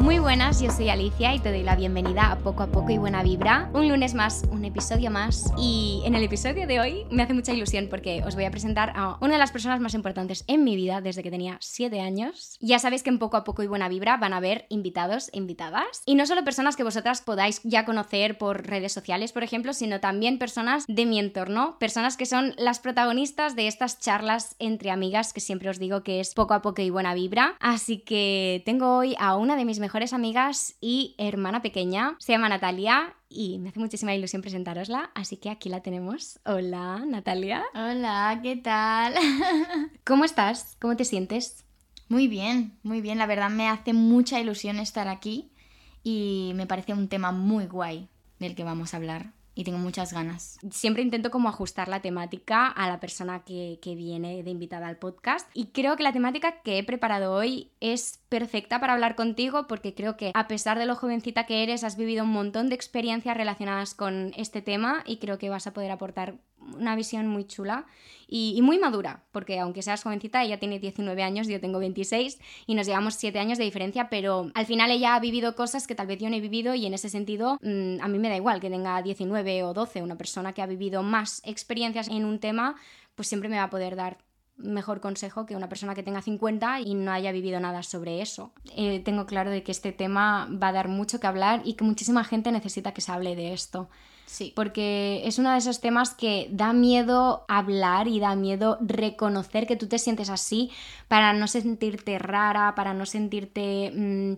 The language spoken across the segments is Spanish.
Muy buenas, yo soy Alicia y te doy la bienvenida a Poco a Poco y Buena Vibra. Un lunes más, un episodio más. Y en el episodio de hoy me hace mucha ilusión porque os voy a presentar a una de las personas más importantes en mi vida desde que tenía 7 años. Ya sabéis que en Poco a Poco y Buena Vibra van a haber invitados e invitadas. Y no solo personas que vosotras podáis ya conocer por redes sociales, por ejemplo, sino también personas de mi entorno, personas que son las protagonistas de estas charlas entre amigas que siempre os digo que es Poco a Poco y Buena Vibra. Así que tengo hoy a una de mis mejores mejores amigas y hermana pequeña. Se llama Natalia y me hace muchísima ilusión presentarosla, así que aquí la tenemos. Hola, Natalia. Hola, ¿qué tal? ¿Cómo estás? ¿Cómo te sientes? Muy bien, muy bien. La verdad me hace mucha ilusión estar aquí y me parece un tema muy guay del que vamos a hablar y tengo muchas ganas. Siempre intento como ajustar la temática a la persona que, que, viene de invitada al podcast y creo que la temática que he preparado hoy es perfecta para hablar contigo porque creo que a pesar de lo jovencita que eres has vivido un montón de experiencias relacionadas con este tema y creo que vas a poder aportar una visión muy chula y, muy madura, porque aunque seas jovencita, ella tiene 19 años, yo tengo 26 y nos llevamos 7 años de diferencia, pero al final ella ha vivido cosas que tal vez yo no he vivido y en ese sentido mm, a mí me da igual que tenga 19 o 12, una persona que ha vivido más experiencias en un tema, pues siempre me va a poder dar mejor consejo que una persona que tenga 50 y no haya vivido nada sobre eso. Eh, tengo claro de que este tema va a dar mucho que hablar y que muchísima gente necesita que se hable de esto. Sí. Porque es uno de esos temas que da miedo hablar y da miedo reconocer que tú te sientes así para no sentirte rara, para no sentirte... Mm,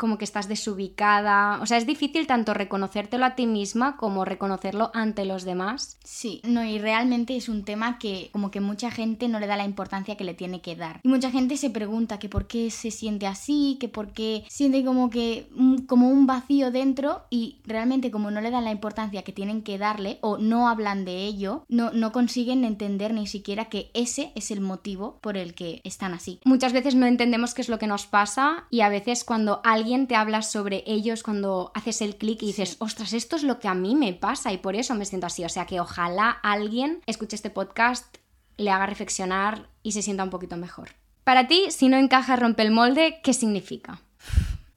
como que estás desubicada. O sea, es difícil tanto reconocértelo a ti misma como reconocerlo ante los demás. Sí, no, y realmente es un tema que como que mucha gente no le da la importancia que le tiene que dar. Y mucha gente se pregunta que por qué se siente así, que por qué siente como que como un vacío dentro y realmente como no le dan la importancia que tienen que darle o no hablan de ello, no, no consiguen entender ni siquiera que ese es el motivo por el que están así. Muchas veces no entendemos qué es lo que nos pasa y a veces cuando alguien te habla sobre ellos cuando haces el clic y dices, ostras, esto es lo que a mí me pasa y por eso me siento así. O sea que ojalá alguien escuche este podcast, le haga reflexionar y se sienta un poquito mejor. Para ti, si no encaja rompe el molde, ¿qué significa?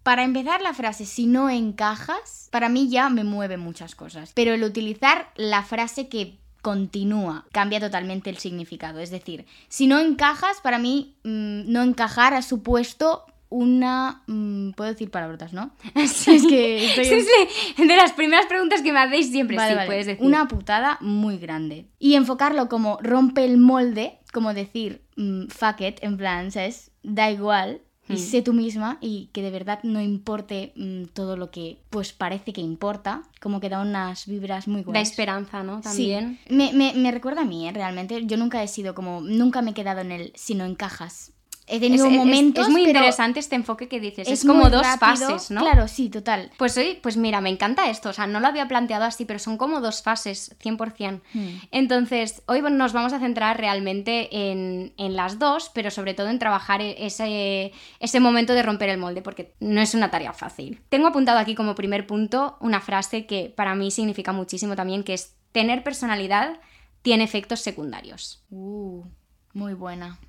Para empezar la frase si no encajas, para mí ya me mueve muchas cosas. Pero el utilizar la frase que continúa cambia totalmente el significado. Es decir, si no encajas, para mí mm, no encajar ha supuesto una... Mm, puedo decir palabrotas, ¿no? Sí, es que estoy sí, sí. De las primeras preguntas que me hacéis siempre, sí, puedes decir. Una putada muy grande. Y enfocarlo como rompe el molde, como decir mm, fuck it, en plan, ¿sabes? Da igual, y hmm. sé tú misma y que de verdad no importe mm, todo lo que pues parece que importa, como que da unas vibras muy buenas. Da esperanza, ¿no? También. Sí. Me, me, me, recuerda a mí, ¿eh? realmente. Yo nunca he sido como, nunca me he quedado en el si no encajas he tenido es, momentos. Es, muy interesante este enfoque que dices. Es, como dos fases, ¿no? Claro, sí, total. Pues hoy, pues mira, me encanta esto. O sea, no lo había planteado así, pero son como dos fases, 100%. Hmm. Entonces, hoy nos vamos a centrar realmente en, en, las dos, pero sobre todo en trabajar e-, ese, ese momento de romper el molde, porque no es una tarea fácil. Tengo apuntado aquí como primer punto una frase que para mí significa muchísimo también, que es tener personalidad tiene efectos secundarios. Uh, muy buena.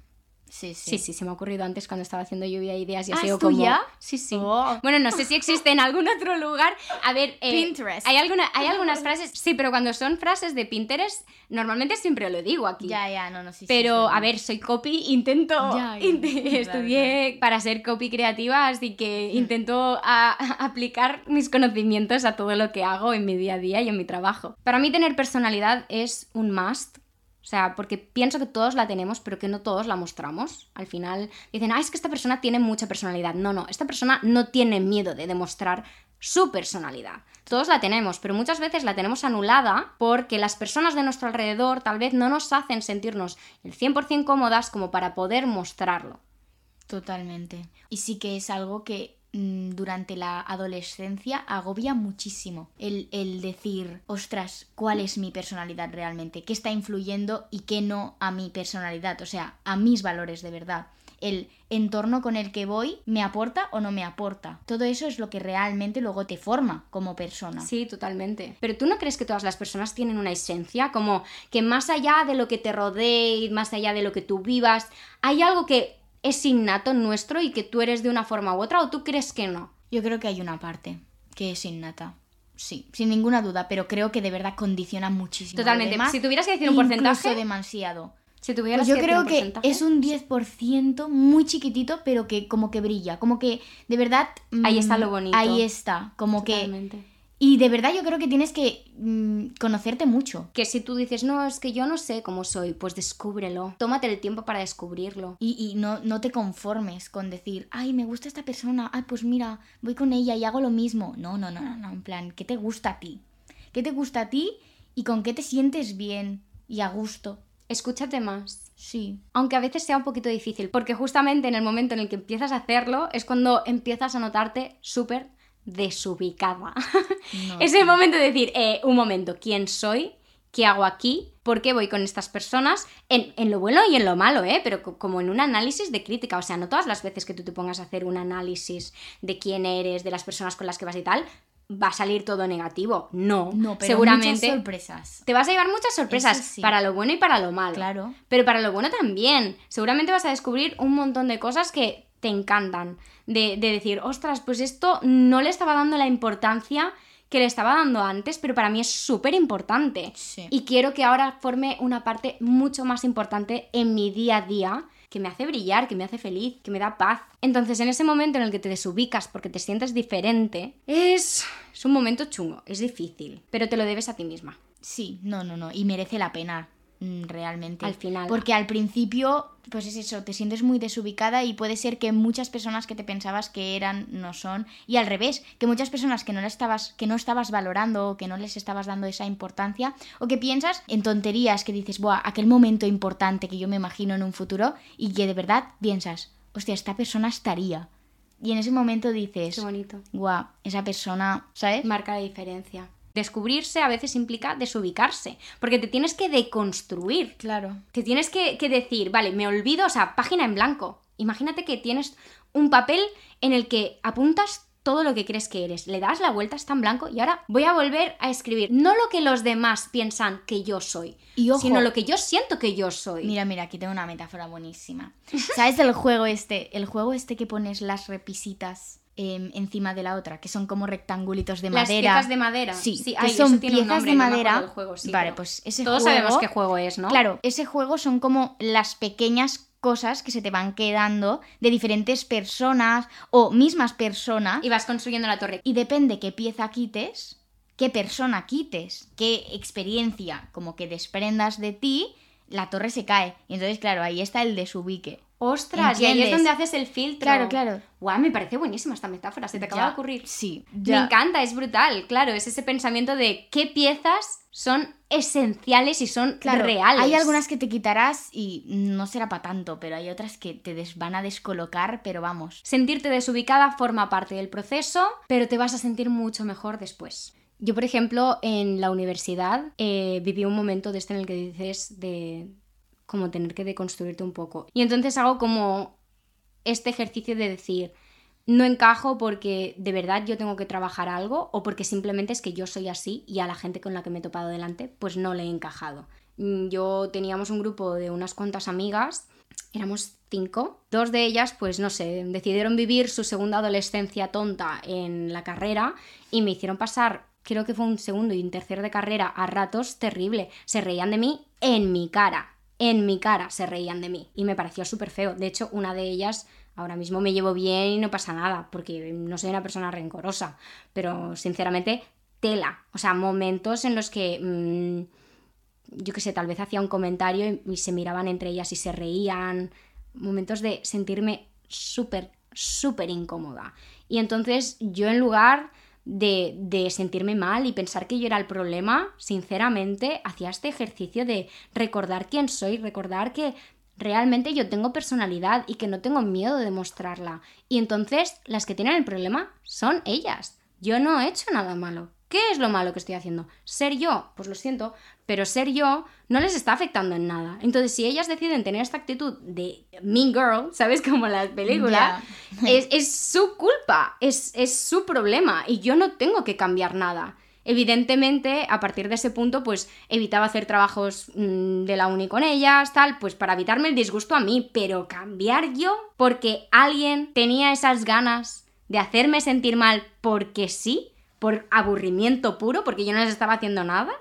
Sí, sí. Sí, se me ha ocurrido antes cuando estaba haciendo lluvia de ideas y ha ¿Ah, sido como... ya? Sí, sí. Oh. Bueno, no sé si existe en algún otro lugar. A ver, eh, Pinterest. Hay, alguna, hay algunas frases, sí, pero cuando son frases de Pinterest, normalmente siempre lo digo aquí. Ya, ya, no, no, sí. Pero, sí, a ver, soy copy, intento, ya, ya, estudié para ser copy creativa, así que intento a, aplicar mis conocimientos a todo lo que hago en mi día a día y en mi trabajo. Para mí tener personalidad es un must o sea, porque pienso que todos la tenemos, pero que no todos la mostramos. Al final dicen, ah, es que esta persona tiene mucha personalidad. No, no, esta persona no tiene miedo de demostrar su personalidad. Todos la tenemos, pero muchas veces la tenemos anulada porque las personas de nuestro alrededor tal vez no nos hacen sentirnos el 100% cómodas como para poder mostrarlo. Totalmente. Y sí que es algo que durante la adolescencia agobia muchísimo el, el, decir, ostras, ¿cuál es mi personalidad realmente? ¿Qué está influyendo y qué no a mi personalidad? O sea, a mis valores de verdad. El entorno con el que voy me aporta o no me aporta. Todo eso es lo que realmente luego te forma como persona. Sí, totalmente. Pero tú no crees que todas las personas tienen una esencia, como que más allá de lo que te rodee, más allá de lo que tú vivas, hay algo que es innato nuestro y que tú eres de una forma u otra o tú crees que no? Yo creo que hay una parte que es innata. Sí, sin ninguna duda, pero creo que de verdad condiciona muchísimo. Totalmente. demás, si tuvieras que decir un porcentaje, demasiado. si tuvieras Pues yo que decir creo un que es un 10% muy chiquitito, pero que como que brilla, como que de verdad... Ahí está mm, lo bonito. Ahí está, como que... Y de verdad yo creo que tienes que mm, conocerte mucho. Que si tú dices, no, es que yo no sé cómo soy, pues descúbrelo. Tómate el tiempo para descubrirlo. Y, y no, no te conformes con decir, ay, me gusta esta persona, ay, pues mira, voy con ella y hago lo mismo. No, no, no, no, no, en plan, ¿qué te gusta a ti? ¿Qué te gusta a ti y con qué te sientes bien y a gusto? Escúchate más. Sí. Aunque a veces sea un poquito difícil, porque justamente en el momento en el que empiezas a hacerlo es cuando empiezas a notarte súper desubicada. No, es el momento de decir, eh, un momento, ¿quién soy? ¿Qué hago aquí? ¿Por qué voy con estas personas? En, en lo bueno y en lo malo, ¿eh? Pero co- como en un análisis de crítica. O sea, no todas las veces que tú te pongas a hacer un análisis de quién eres, de las personas con las que vas y tal, va a salir todo negativo. No. No, pero seguramente muchas sorpresas. te vas a llevar muchas sorpresas sí. para lo bueno y para lo malo. Claro. Pero para lo bueno también. Seguramente vas a descubrir un montón de cosas que te encantan. De, de decir, ostras, pues esto no le estaba dando la importancia que le estaba dando antes, pero para mí es súper importante. Sí. Y quiero que ahora forme una parte mucho más importante en mi día a día, que me hace brillar, que me hace feliz, que me da paz. Entonces, en ese momento en el que te desubicas porque te sientes diferente, es, es un momento chungo, es difícil, pero te lo debes a ti misma. Sí, no, no, no. Y merece la pena, realmente. Al final. Porque al principio, pues es eso, te sientes muy desubicada y puede ser que muchas personas que te pensabas que eran no son. Y al revés, que muchas personas que no, estabas, que no estabas valorando o que no les estabas dando esa importancia o que piensas en tonterías que dices, buah, aquel momento importante que yo me imagino en un futuro y que de verdad piensas, hostia, esta persona estaría. Y en ese momento dices, Qué bonito. guau, esa persona, ¿sabes? marca la diferencia. Descubrirse a veces implica desubicarse, porque te tienes que deconstruir. Claro. Te tienes que, que decir, vale, me olvido, o sea, página en blanco. Imagínate que tienes un papel en el que apuntas todo lo que crees que eres, le das la vuelta, está en blanco y ahora voy a volver a escribir no lo que los demás piensan que yo soy, Y ojo, sino lo que yo siento que yo soy. Mira, mira, aquí tengo una metáfora buenísima. ¿Sabes el juego este? El juego este que pones las repisitas em, encima de la otra, que son como rectangulitos de Las madera. piezas de madera. Sí, que ay, son piezas nombre, de madera. juego, sí, vale, pues ese Todos juego. sabemos qué juego es, ¿no? Claro, ese juego son como las pequeñas cosas que se te van quedando de diferentes personas o mismas personas Y vas construyendo la torre. y depende qué pieza quites, qué persona quites, qué experiencia como que desprendas de ti, la torre se cae. Y entonces, claro, ahí está el desubique. Ostras, y ahí es donde haces el filtro. Claro, claro. Guau, me parece buenísima esta metáfora, se te acaba Ya, de ocurrir. Sí, Me encanta, es brutal, claro, es ese pensamiento de qué piezas son esenciales y son Claro, reales. hay algunas que te quitarás y no será para tanto, pero hay otras que te des- van a descolocar, pero vamos. Sentirte desubicada forma parte del proceso, pero te vas a sentir mucho mejor después. Yo, por ejemplo, en la universidad eh, viví un momento de este en el que dices de como tener que deconstruirte un poco. Y entonces hago como este ejercicio de decir, no encajo porque de verdad yo tengo que trabajar algo o porque simplemente es que yo soy así y a la gente con la que me he topado delante pues no le he encajado. Mm, Yo teníamos un grupo de unas cuantas amigas, éramos cinco, dos de ellas pues no sé, decidieron vivir su segunda adolescencia tonta en la carrera y me hicieron pasar creo que fue un segundo y un tercer de carrera a ratos terrible. Se reían de mí en mi cara. En mi cara se reían de mí. Y me pareció súper feo. De hecho, una de ellas ahora mismo me llevo bien y no pasa nada, porque no soy una persona rencorosa. Pero sinceramente, tela. O sea, momentos en los que. mm, yo qué sé, tal vez hacía un comentario y, y se miraban entre ellas y se reían. Momentos de sentirme súper, súper incómoda. Y entonces yo en lugar de, de sentirme mal y pensar que yo era el problema, sinceramente hacía este ejercicio de recordar quién soy, recordar que realmente yo tengo personalidad y que no tengo miedo de demostrarla. Y entonces las que tienen el problema son ellas. Yo no he hecho nada malo. ¿Qué es lo malo que estoy haciendo? Ser yo, pues lo siento, pero ser yo no les está afectando en nada. Entonces, si ellas deciden tener esta actitud de mean girl, ¿sabes? Como las películas, Ya. es, es su culpa, es, es su problema y yo no tengo que cambiar nada. Evidentemente, a partir de ese punto, pues evitaba hacer trabajos mm, de la uni con ellas, tal, pues para evitarme el disgusto a mí, pero cambiar yo porque alguien tenía esas ganas de hacerme sentir mal porque sí, por aburrimiento puro, porque yo no les estaba haciendo nada,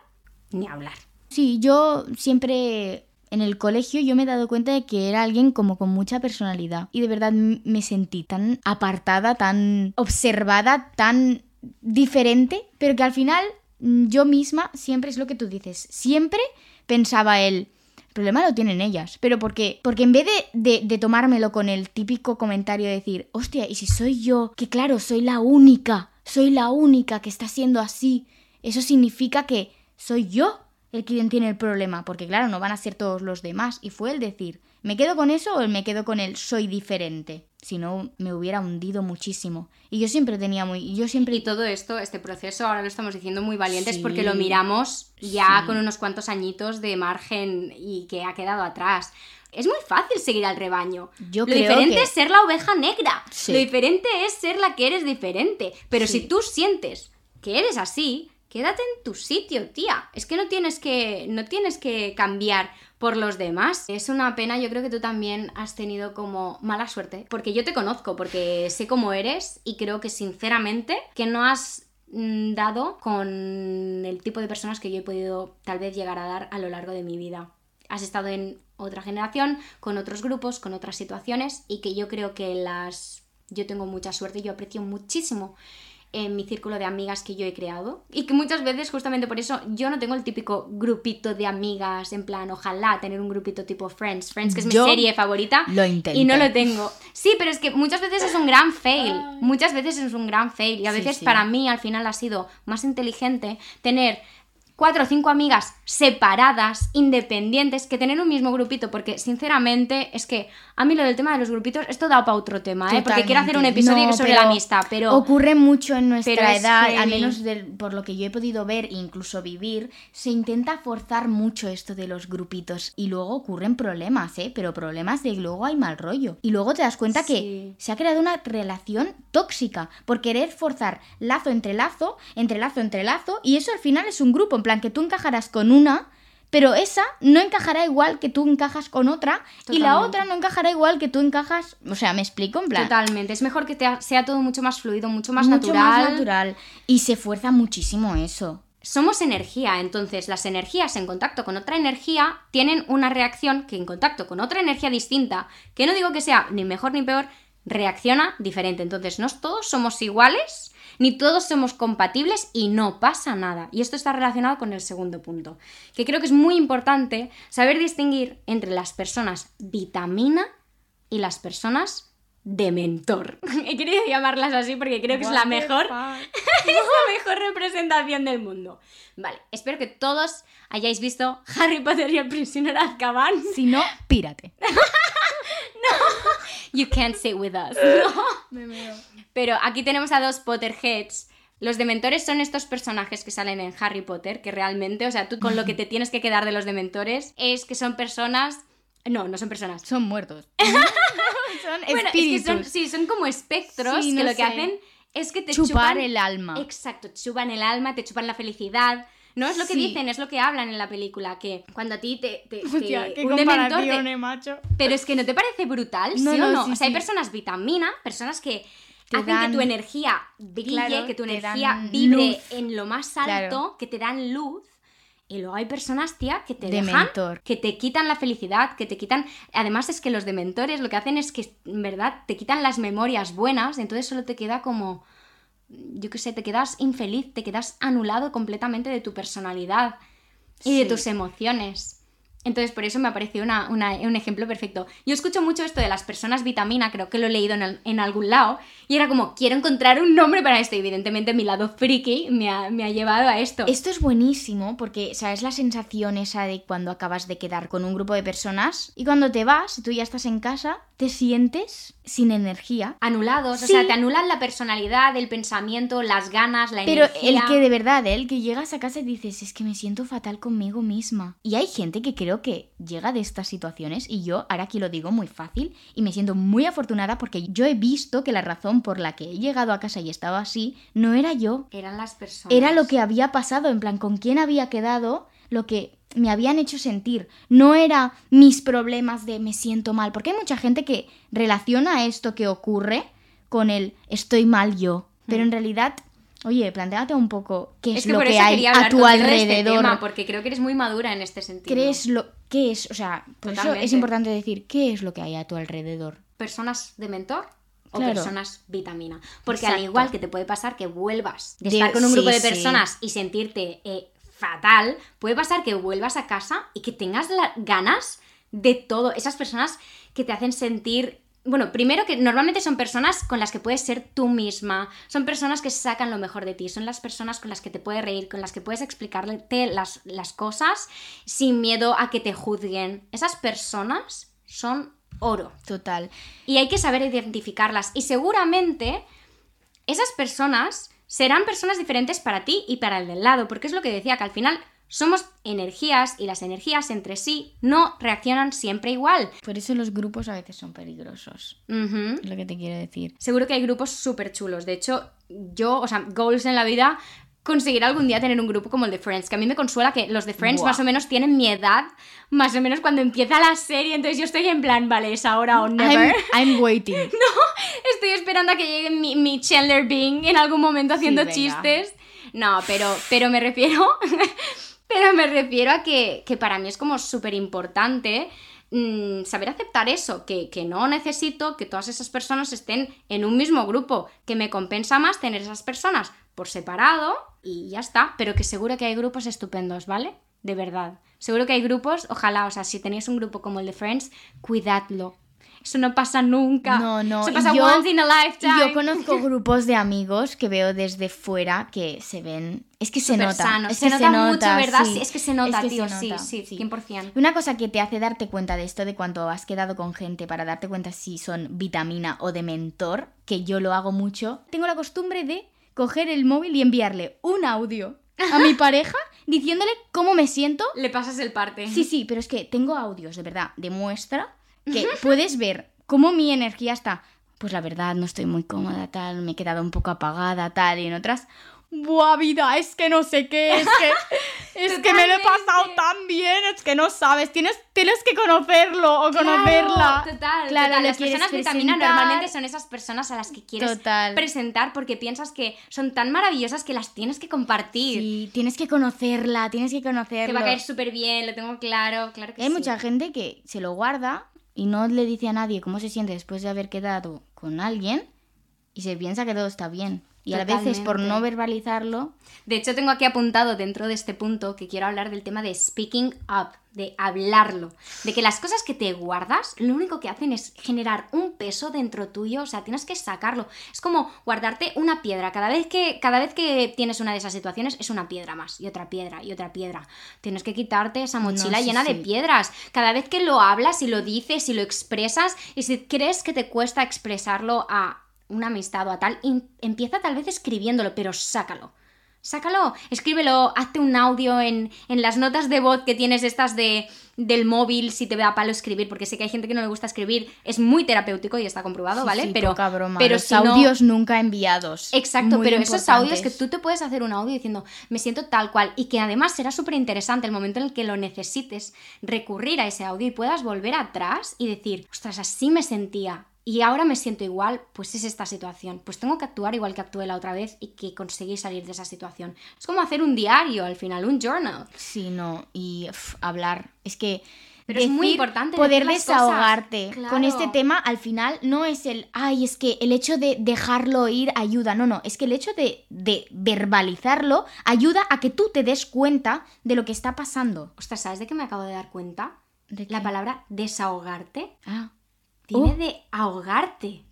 ni hablar. Sí, yo siempre en el colegio yo me he dado cuenta de que era alguien como con mucha personalidad y de verdad me sentí tan apartada, tan observada, tan diferente, pero que al final mm, yo misma siempre es lo que tú dices, siempre pensaba él, el problema lo tienen ellas. Pero porque, porque en vez de, de, tomármelo con el típico comentario de decir, hostia, ¿y si soy yo? Que claro, soy la única, soy la única que está siendo así. Eso significa que soy yo el quien tiene el problema. Porque claro, no van a ser todos los demás. Y fue el decir, ¿me quedo con eso o me quedo con el soy diferente? si no me hubiera hundido muchísimo. Y yo siempre tenía muy... Yo siempre... Y todo esto, este proceso, ahora lo estamos diciendo muy valientes porque lo miramos ya con unos cuantos añitos de margen y que ha quedado atrás. Es muy fácil seguir al rebaño. Yo lo diferente es ser la oveja negra. Lo diferente es ser la que eres diferente. Pero si tú sientes que eres así, quédate en tu sitio, tía. Es que no tienes que, no tienes que cambiar por los demás. Es una pena, yo creo que tú también has tenido como mala suerte, porque yo te conozco, porque sé cómo eres y creo que sinceramente que no has mm, dado con el tipo de personas que yo he podido tal vez llegar a dar a lo largo de mi vida. Has estado en otra generación, con otros grupos, con otras situaciones y que yo creo que las... Yo tengo mucha suerte y yo aprecio muchísimo en mi círculo de amigas que yo he creado y que muchas veces justamente por eso yo no tengo el típico grupito de amigas en plan ojalá tener un grupito tipo Friends. Friends que es mi serie favorita lo y no lo tengo. Sí pero es que muchas veces es un gran fail muchas veces es un gran fail y a veces para mí al final ha sido más inteligente tener cuatro o cinco amigas separadas, independientes, que tener un mismo grupito, porque sinceramente es que a mí lo del tema de los grupitos, esto da para otro tema, ¿eh? porque quiero hacer un episodio sobre la amistad, pero... Ocurre mucho en nuestra edad, al menos por lo que yo he podido ver e incluso vivir, se intenta forzar mucho esto de los grupitos y luego ocurren problemas, ¿eh? Pero problemas de luego hay mal rollo. Y luego te das cuenta que se ha creado una relación tóxica por querer forzar lazo entre lazo, entre lazo entre lazo, y eso al final es un grupo, en plan que tú encajarás con una, pero esa no encajará igual que tú encajas con otra y la otra no encajará igual que tú encajas, o sea, me explico en plan. Totalmente, es mejor que sea todo mucho más fluido, mucho más mucho Más natural y se fuerza muchísimo eso. Somos energía, entonces las energías en contacto con otra energía tienen una reacción que en contacto con otra energía distinta, que no digo que sea ni mejor ni peor, reacciona diferente. Entonces, no todos somos iguales, ni todos somos compatibles y no pasa nada. Y esto está relacionado con el segundo punto, que creo que es muy importante saber distinguir entre las personas vitamina y las personas de mentor. He querido llamarlas así porque creo que es la mejor es la mejor representación del mundo. Vale, espero que todos hayáis visto Harry Potter y el prisionero de Azkaban. Si no, pírate. no, you can't sit with us. Pero aquí tenemos a dos Potterheads. Los dementores son estos personajes que salen en Harry Potter, que realmente, o sea, tú con lo que te tienes que quedar de los dementores es que son personas no, no son personas. Son muertos. Son espíritus. sí, son como espectros que lo que hacen es que te chupan el alma. Exacto, te chupan el alma, te chupan la felicidad. No es lo que dicen, es lo que hablan en la película, que cuando a ti te... te, qué un dementor eh, macho. Pero es que no te parece brutal, ¿sí o no? o sea, hay personas vitamina, personas que hacen que tu energía brille, que tu energía vibre en lo más alto, que te dan luz. Y luego hay personas, tía, que te dejan, que te quitan la felicidad, que te quitan... Además es que los dementores lo que hacen es que, en verdad, te quitan las memorias buenas, entonces solo te queda como... Yo qué sé, te quedas infeliz, te quedas anulado completamente de tu personalidad y de tus emociones. Entonces, por eso me ha parecido un ejemplo perfecto. Yo escucho mucho esto de las personas vitamina, creo que lo he leído en, algún lado, y era como, quiero encontrar un nombre para esto. Evidentemente mi lado friki me ha, me ha llevado a esto. Esto es buenísimo porque, ¿sabes la sensación esa de cuando acabas de quedar con un grupo de personas y cuando te vas, tú ya estás en casa, te sientes sin energía. Anulados, o sea, te anulan la personalidad, el pensamiento, las ganas, la Pero energía. Pero el que de verdad, el que llegas a casa y dices, es que me siento fatal conmigo misma. Y hay gente que creo que llega de estas situaciones y yo ahora aquí lo digo muy fácil y me siento muy afortunada porque yo he visto que la razón por la que he llegado a casa y estaba así no era yo. Eran las personas. Era lo que había pasado, en plan, con quién había quedado, lo que me habían hecho sentir. No era mis problemas de me siento mal, porque hay mucha gente que relaciona esto que ocurre con el estoy mal yo. Pero en realidad, oye, planteate un poco qué es, Es que lo que hay a tu este alrededor. tema, porque creo que eres muy madura en este sentido. ¿Crees lo qué es? O sea, por eso Totalmente. es importante decir qué es lo que hay a tu alrededor. personas de mentor o Claro. personas vitamina. Porque al igual que te puede pasar que vuelvas de estar con un sí, grupo de sí. personas y sentirte eh, fatal, puede pasar que vuelvas a casa y que tengas la- ganas de todo. Esas personas que te hacen sentir... Bueno, primero que normalmente son personas con las que puedes ser tú misma, son personas que sacan lo mejor de ti, son las personas con las que te puedes reír, con las que puedes explicarte las, las cosas sin miedo a que te juzguen. Esas personas son oro. Total. Y hay que saber identificarlas. Y seguramente esas personas serán personas diferentes para ti y para el del lado, porque es lo que decía, que al final somos energías y las energías entre sí no reaccionan siempre igual. Por eso los grupos a veces son peligrosos. Es lo que te quiero decir. Seguro que hay grupos súper chulos. De hecho, yo, o sea, goals en la vida, conseguir algún día tener un grupo como el de Friends, que a mí me consuela que los de Friends Buah. más o menos tienen mi edad, más o menos cuando empieza la serie, entonces yo estoy en plan, vale, es ahora o never. I'm, I'm waiting. Estoy esperando a que llegue mi, mi Chandler Bing en algún momento haciendo chistes. No, pero, pero me refiero. pero me refiero a que, que para mí es como súper importante mm, saber aceptar eso, que, que no necesito que todas esas personas estén en un mismo grupo, que me compensa más tener esas personas por separado y ya está, pero que seguro que hay grupos estupendos, ¿vale? De verdad. Seguro que hay grupos, ojalá, o sea, si tenéis un grupo como el de Friends, cuidadlo. Eso no pasa nunca. No, no, Eso pasa yo- once in a Y lifetime. yo conozco grupos de amigos que veo desde fuera que se ven. Es que se nota. sano. Es se, que nota mucho, nota, ¿verdad? sí. Sí, es que se nota, Es que tío. se sí, nota, sí, sí. 100%. Una cosa que te hace darte cuenta de esto, de cuando has quedado con gente para darte cuenta si son vitamina o de mentor, que yo lo hago mucho, tengo la costumbre de coger el móvil y enviarle un audio a mi pareja diciéndole cómo me siento. Le pasas el parte. Sí, sí, pero es que tengo audios, de verdad, de muestra que puedes ver cómo mi energía está. Pues la verdad, no estoy muy cómoda, tal, me he quedado un poco apagada, tal, y en otras. Buah, vida, es que no sé qué, es que, es que me lo he pasado tan bien, es que no sabes, tienes, tienes que conocerlo o conocerla. Claro, total, Claro, total. Las personas vitamina normalmente son esas personas a las que quieres Total. presentar porque piensas que son tan maravillosas que las tienes que compartir. Sí, tienes que conocerla, tienes que conocerlo. Te va a caer súper bien, lo tengo claro, claro que Hay sí. mucha gente que se lo guarda y no le dice a nadie cómo se siente después de haber quedado con alguien y se piensa que todo está bien. Y a veces por no verbalizarlo, De hecho, tengo aquí apuntado dentro de este punto que quiero hablar del tema de speaking up, de hablarlo, de que las cosas que te guardas lo único que hacen es generar un peso dentro tuyo, o sea, tienes que sacarlo. Es como guardarte una piedra, cada vez que cada vez que tienes una de esas situaciones es una piedra más y otra piedra y otra piedra. Tienes que quitarte esa mochila sí, llena de piedras. Cada vez que lo hablas y lo dices y lo expresas y si crees que te cuesta expresarlo a una amistad o a tal, empieza tal vez escribiéndolo, pero sácalo. Sácalo, escríbelo, hazte un audio en, en las notas de voz que tienes estas de, del móvil si te da palo escribir, porque sé que hay gente que no le gusta escribir, es muy terapéutico y está comprobado, sí, ¿vale? sí, pero poca broma, pero los si no- audios nunca enviados. Exacto, pero esos audios que tú te puedes hacer un audio diciendo, me siento tal cual, y que además será súper interesante el momento en el que lo necesites, recurrir a ese audio y puedas volver atrás y decir, ostras, así me sentía. Y ahora me siento igual, pues es esta situación. Pues tengo que actuar igual que actué la otra vez y que conseguí salir de esa situación. Es como hacer un diario al final, un journal. Sí, no, y hablar. Es que. Pero es muy importante poder desahogarte con este tema al final no es el ay es que el hecho de dejarlo ir ayuda no no es que el hecho de, de verbalizarlo ayuda a que tú te des cuenta de lo que está pasando Ostras, ¿sabes de qué me acabo de dar cuenta? ¿De La palabra desahogarte ah viene Oh. de ahogarte.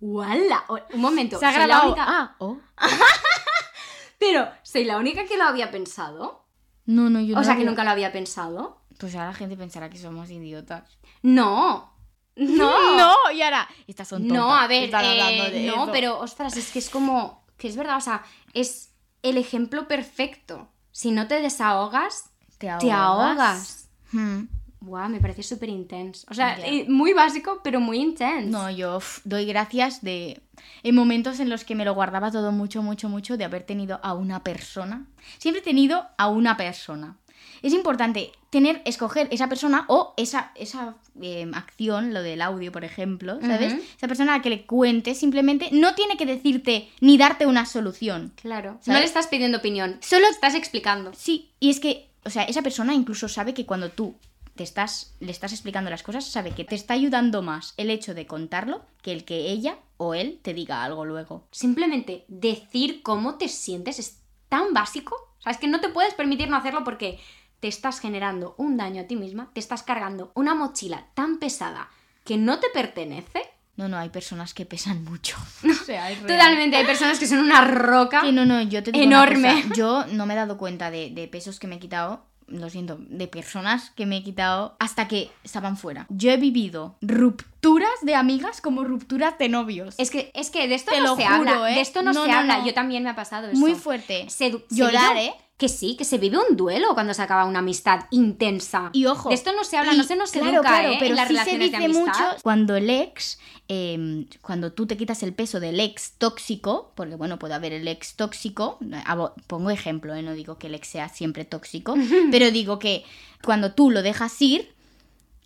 ¡Wala! Un momento. se ha grabado única- ah oh Pero, ¿soy la única que lo había pensado? no no yo O no sea, que nunca lo había pensado. pues ahora la gente pensará que somos idiotas No. No. no y ahora estas son tontas No, a ver, están hablando eh, de no, eso. pero ostras, es que es como, que es verdad, o sea, es el ejemplo perfecto. Si no te desahogas, te te ahogas. Hmm. Guau, me parece súper intenso. O sea, eh, muy básico, pero muy intenso. No, yo doy gracias de en momentos en los que me lo guardaba todo mucho, mucho, mucho de haber tenido a una persona. Siempre he tenido a una persona. Es importante tener, escoger esa persona o esa, esa eh, acción, lo del audio, por ejemplo, ¿sabes? Esa persona a la que le cuentes simplemente no tiene que decirte ni darte una solución. Claro. No le estás pidiendo opinión. Solo Estás explicando. Sí, y es que, o sea, esa persona incluso sabe que cuando tú te estás, le estás explicando las cosas, sabe que te está ayudando más el hecho de contarlo que el que ella o él te diga algo luego. Simplemente decir cómo te sientes es tan básico. O sea, es que no te puedes permitir no hacerlo porque te estás generando un daño a ti misma, te estás cargando una mochila tan pesada que no te pertenece. No, no, hay personas que pesan mucho. O sea, es. Totalmente, hay personas que son una roca. Sí, no, no, yo te digo Enorme. una cosa, Yo no me he dado cuenta de, de pesos que me he quitado, lo siento, de personas que me he quitado hasta que estaban fuera. Yo he vivido rupturas de amigas como rupturas de novios. Es que, es que de esto Te no lo se juro, habla. ¿eh? De esto no, No, se no, habla. Yo también me ha pasado eso. Muy fuerte. Se, Llorar, ¿eh? Que sí, que se vive un duelo cuando se acaba una amistad intensa. Y ojo. De esto no se habla, y- no se nos claro, educa, claro, ¿eh? pero en las sí se de dice amistad. mucho cuando el ex, eh, cuando tú te quitas el peso del ex tóxico, porque bueno, puede haber el ex tóxico, abo- pongo ejemplo, ¿eh? no digo que el ex sea siempre tóxico, pero digo que cuando tú lo dejas ir,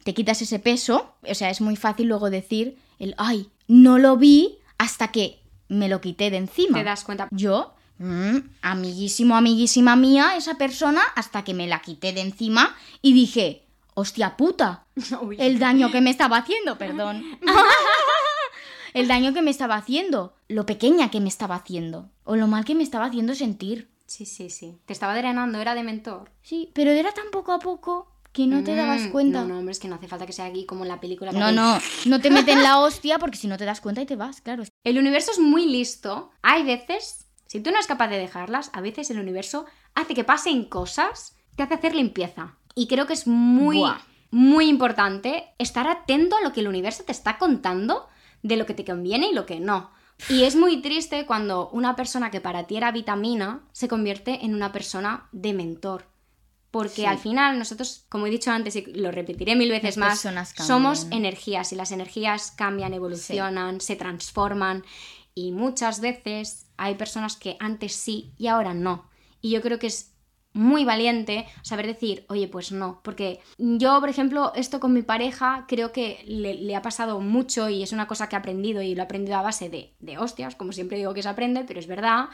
te quitas ese peso, o sea, es muy fácil luego decir el, ay, no lo vi hasta que me lo quité de encima. Te das cuenta. Yo, mm, amiguísimo, amiguísima mía, esa persona, hasta que me la quité de encima y dije, hostia puta, Uy. el daño que me estaba haciendo, perdón. el daño que me estaba haciendo, lo pequeña que me estaba haciendo, o lo mal que me estaba haciendo sentir. Sí, sí, sí. Te estaba drenando, era de mentor. Sí, pero era tan poco a poco que no te dabas Mm, cuenta. No, no, hombre, es que no hace falta que sea aquí como en la película. que No, no, no te meten la hostia porque si no te das cuenta y te vas, claro. El universo es muy listo. Hay veces, si tú no eres capaz de dejarlas, a veces el universo hace que pasen cosas, te hace hacer limpieza. Y creo que es muy, Buah. muy importante estar atento a lo que el universo te está contando de lo que te conviene y lo que no. Y es muy triste cuando una persona que para ti era vitamina se convierte en una persona de mentor. Porque Sí. al final nosotros, como he dicho antes y lo repetiré mil veces Las más, somos energías y las energías cambian, evolucionan, se transforman y muchas veces hay personas que antes sí y ahora no. Y yo creo que es muy valiente saber decir, oye, pues no, porque yo, por ejemplo, esto con mi pareja creo que le, ha pasado mucho y es una cosa que he aprendido y lo he aprendido a base de, de hostias, como siempre digo que se aprende, pero es verdad.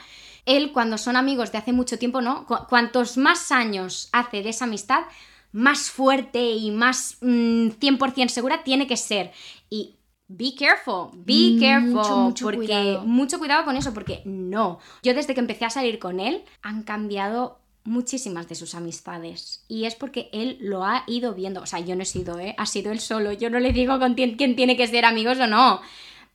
Él, cuando son amigos de hace mucho tiempo, ¿no? Cu- cuantos más años hace de esa amistad, más fuerte y más mm, 100% segura tiene que ser. Y be careful, be Mucho, careful, mucho porque cuidado. mucho cuidado con eso, porque no. Yo desde que empecé a salir con él, han cambiado muchísimas de sus amistades. Y es porque él lo ha ido viendo. O sea, yo no he sido, ¿eh? Ha sido él solo. Yo no le digo con quién tiene que ser amigos o no.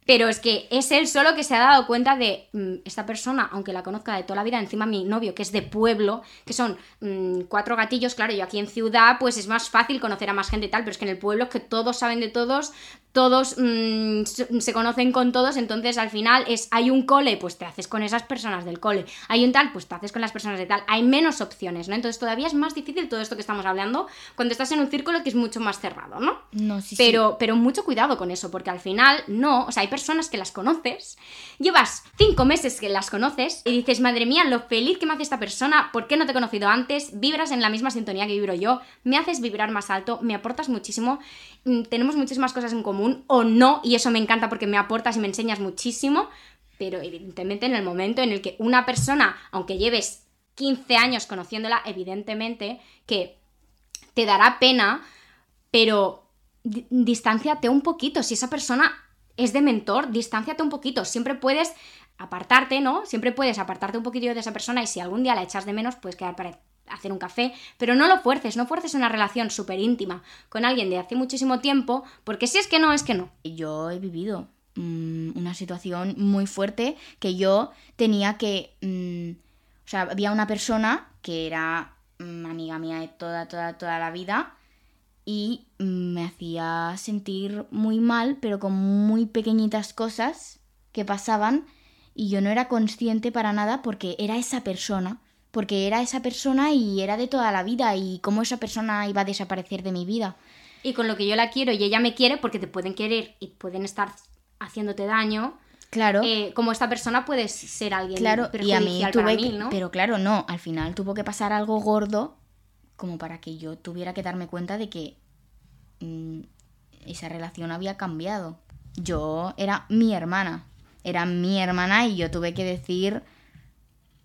Pero es que es él solo que se ha dado cuenta de mm, esta persona, aunque la conozca de toda la vida, encima mi novio, que es de pueblo, que son mm, cuatro gatillos, claro, yo aquí en ciudad, pues es más fácil conocer a más gente y tal, pero es que en el pueblo es que todos saben de todos, todos mm, se conocen con todos, entonces al final es, hay un cole, pues te haces con esas personas del cole, hay un tal, pues te haces con las personas de tal, hay menos opciones, ¿no? Entonces todavía es más difícil todo esto que estamos hablando cuando estás en un círculo que es mucho más cerrado, ¿no? No, sí, sí. Pero, pero mucho cuidado con eso, porque al final no, o sea, hay personas que las conoces, llevas cinco meses que las conoces y dices, madre mía, lo feliz que me hace esta persona, ¿por qué no te he conocido antes? Vibras en la misma sintonía que vibro yo, me haces vibrar más alto, me aportas muchísimo, mm, tenemos muchísimas cosas en común o no, y eso me encanta porque me aportas y me enseñas muchísimo, pero evidentemente en el momento en el que una persona, aunque lleves 15 años conociéndola, evidentemente que te dará pena, pero di- distánciate un poquito. Si esa persona es de mentor, distánciate un poquito. Siempre puedes apartarte, ¿no? Siempre puedes apartarte un poquito de esa persona y si algún día la echas de menos, puedes quedar para hacer un café, pero no lo fuerces, no fuerces una relación súper íntima con alguien de hace muchísimo tiempo, porque si es que no, es que no. yo he vivido mm, una situación muy fuerte que yo tenía que... mm, o sea, había una persona que era mm, amiga mía de toda, toda, toda la vida y me hacía sentir muy mal, pero con muy pequeñitas cosas que pasaban y yo no era consciente para nada porque era esa persona. Porque era esa persona y era de toda la vida y cómo esa persona iba a desaparecer de mi vida. Y con lo que yo la quiero y ella me quiere, porque te pueden querer y pueden estar haciéndote daño, Claro. eh, como esta persona puede ser alguien Claro, y a mí tuve para mí, ¿no? Pero claro, no, al final tuvo que pasar algo gordo como para que yo tuviera que darme cuenta de que mm, esa relación había cambiado. Yo era mi hermana, era mi hermana y yo tuve que decir,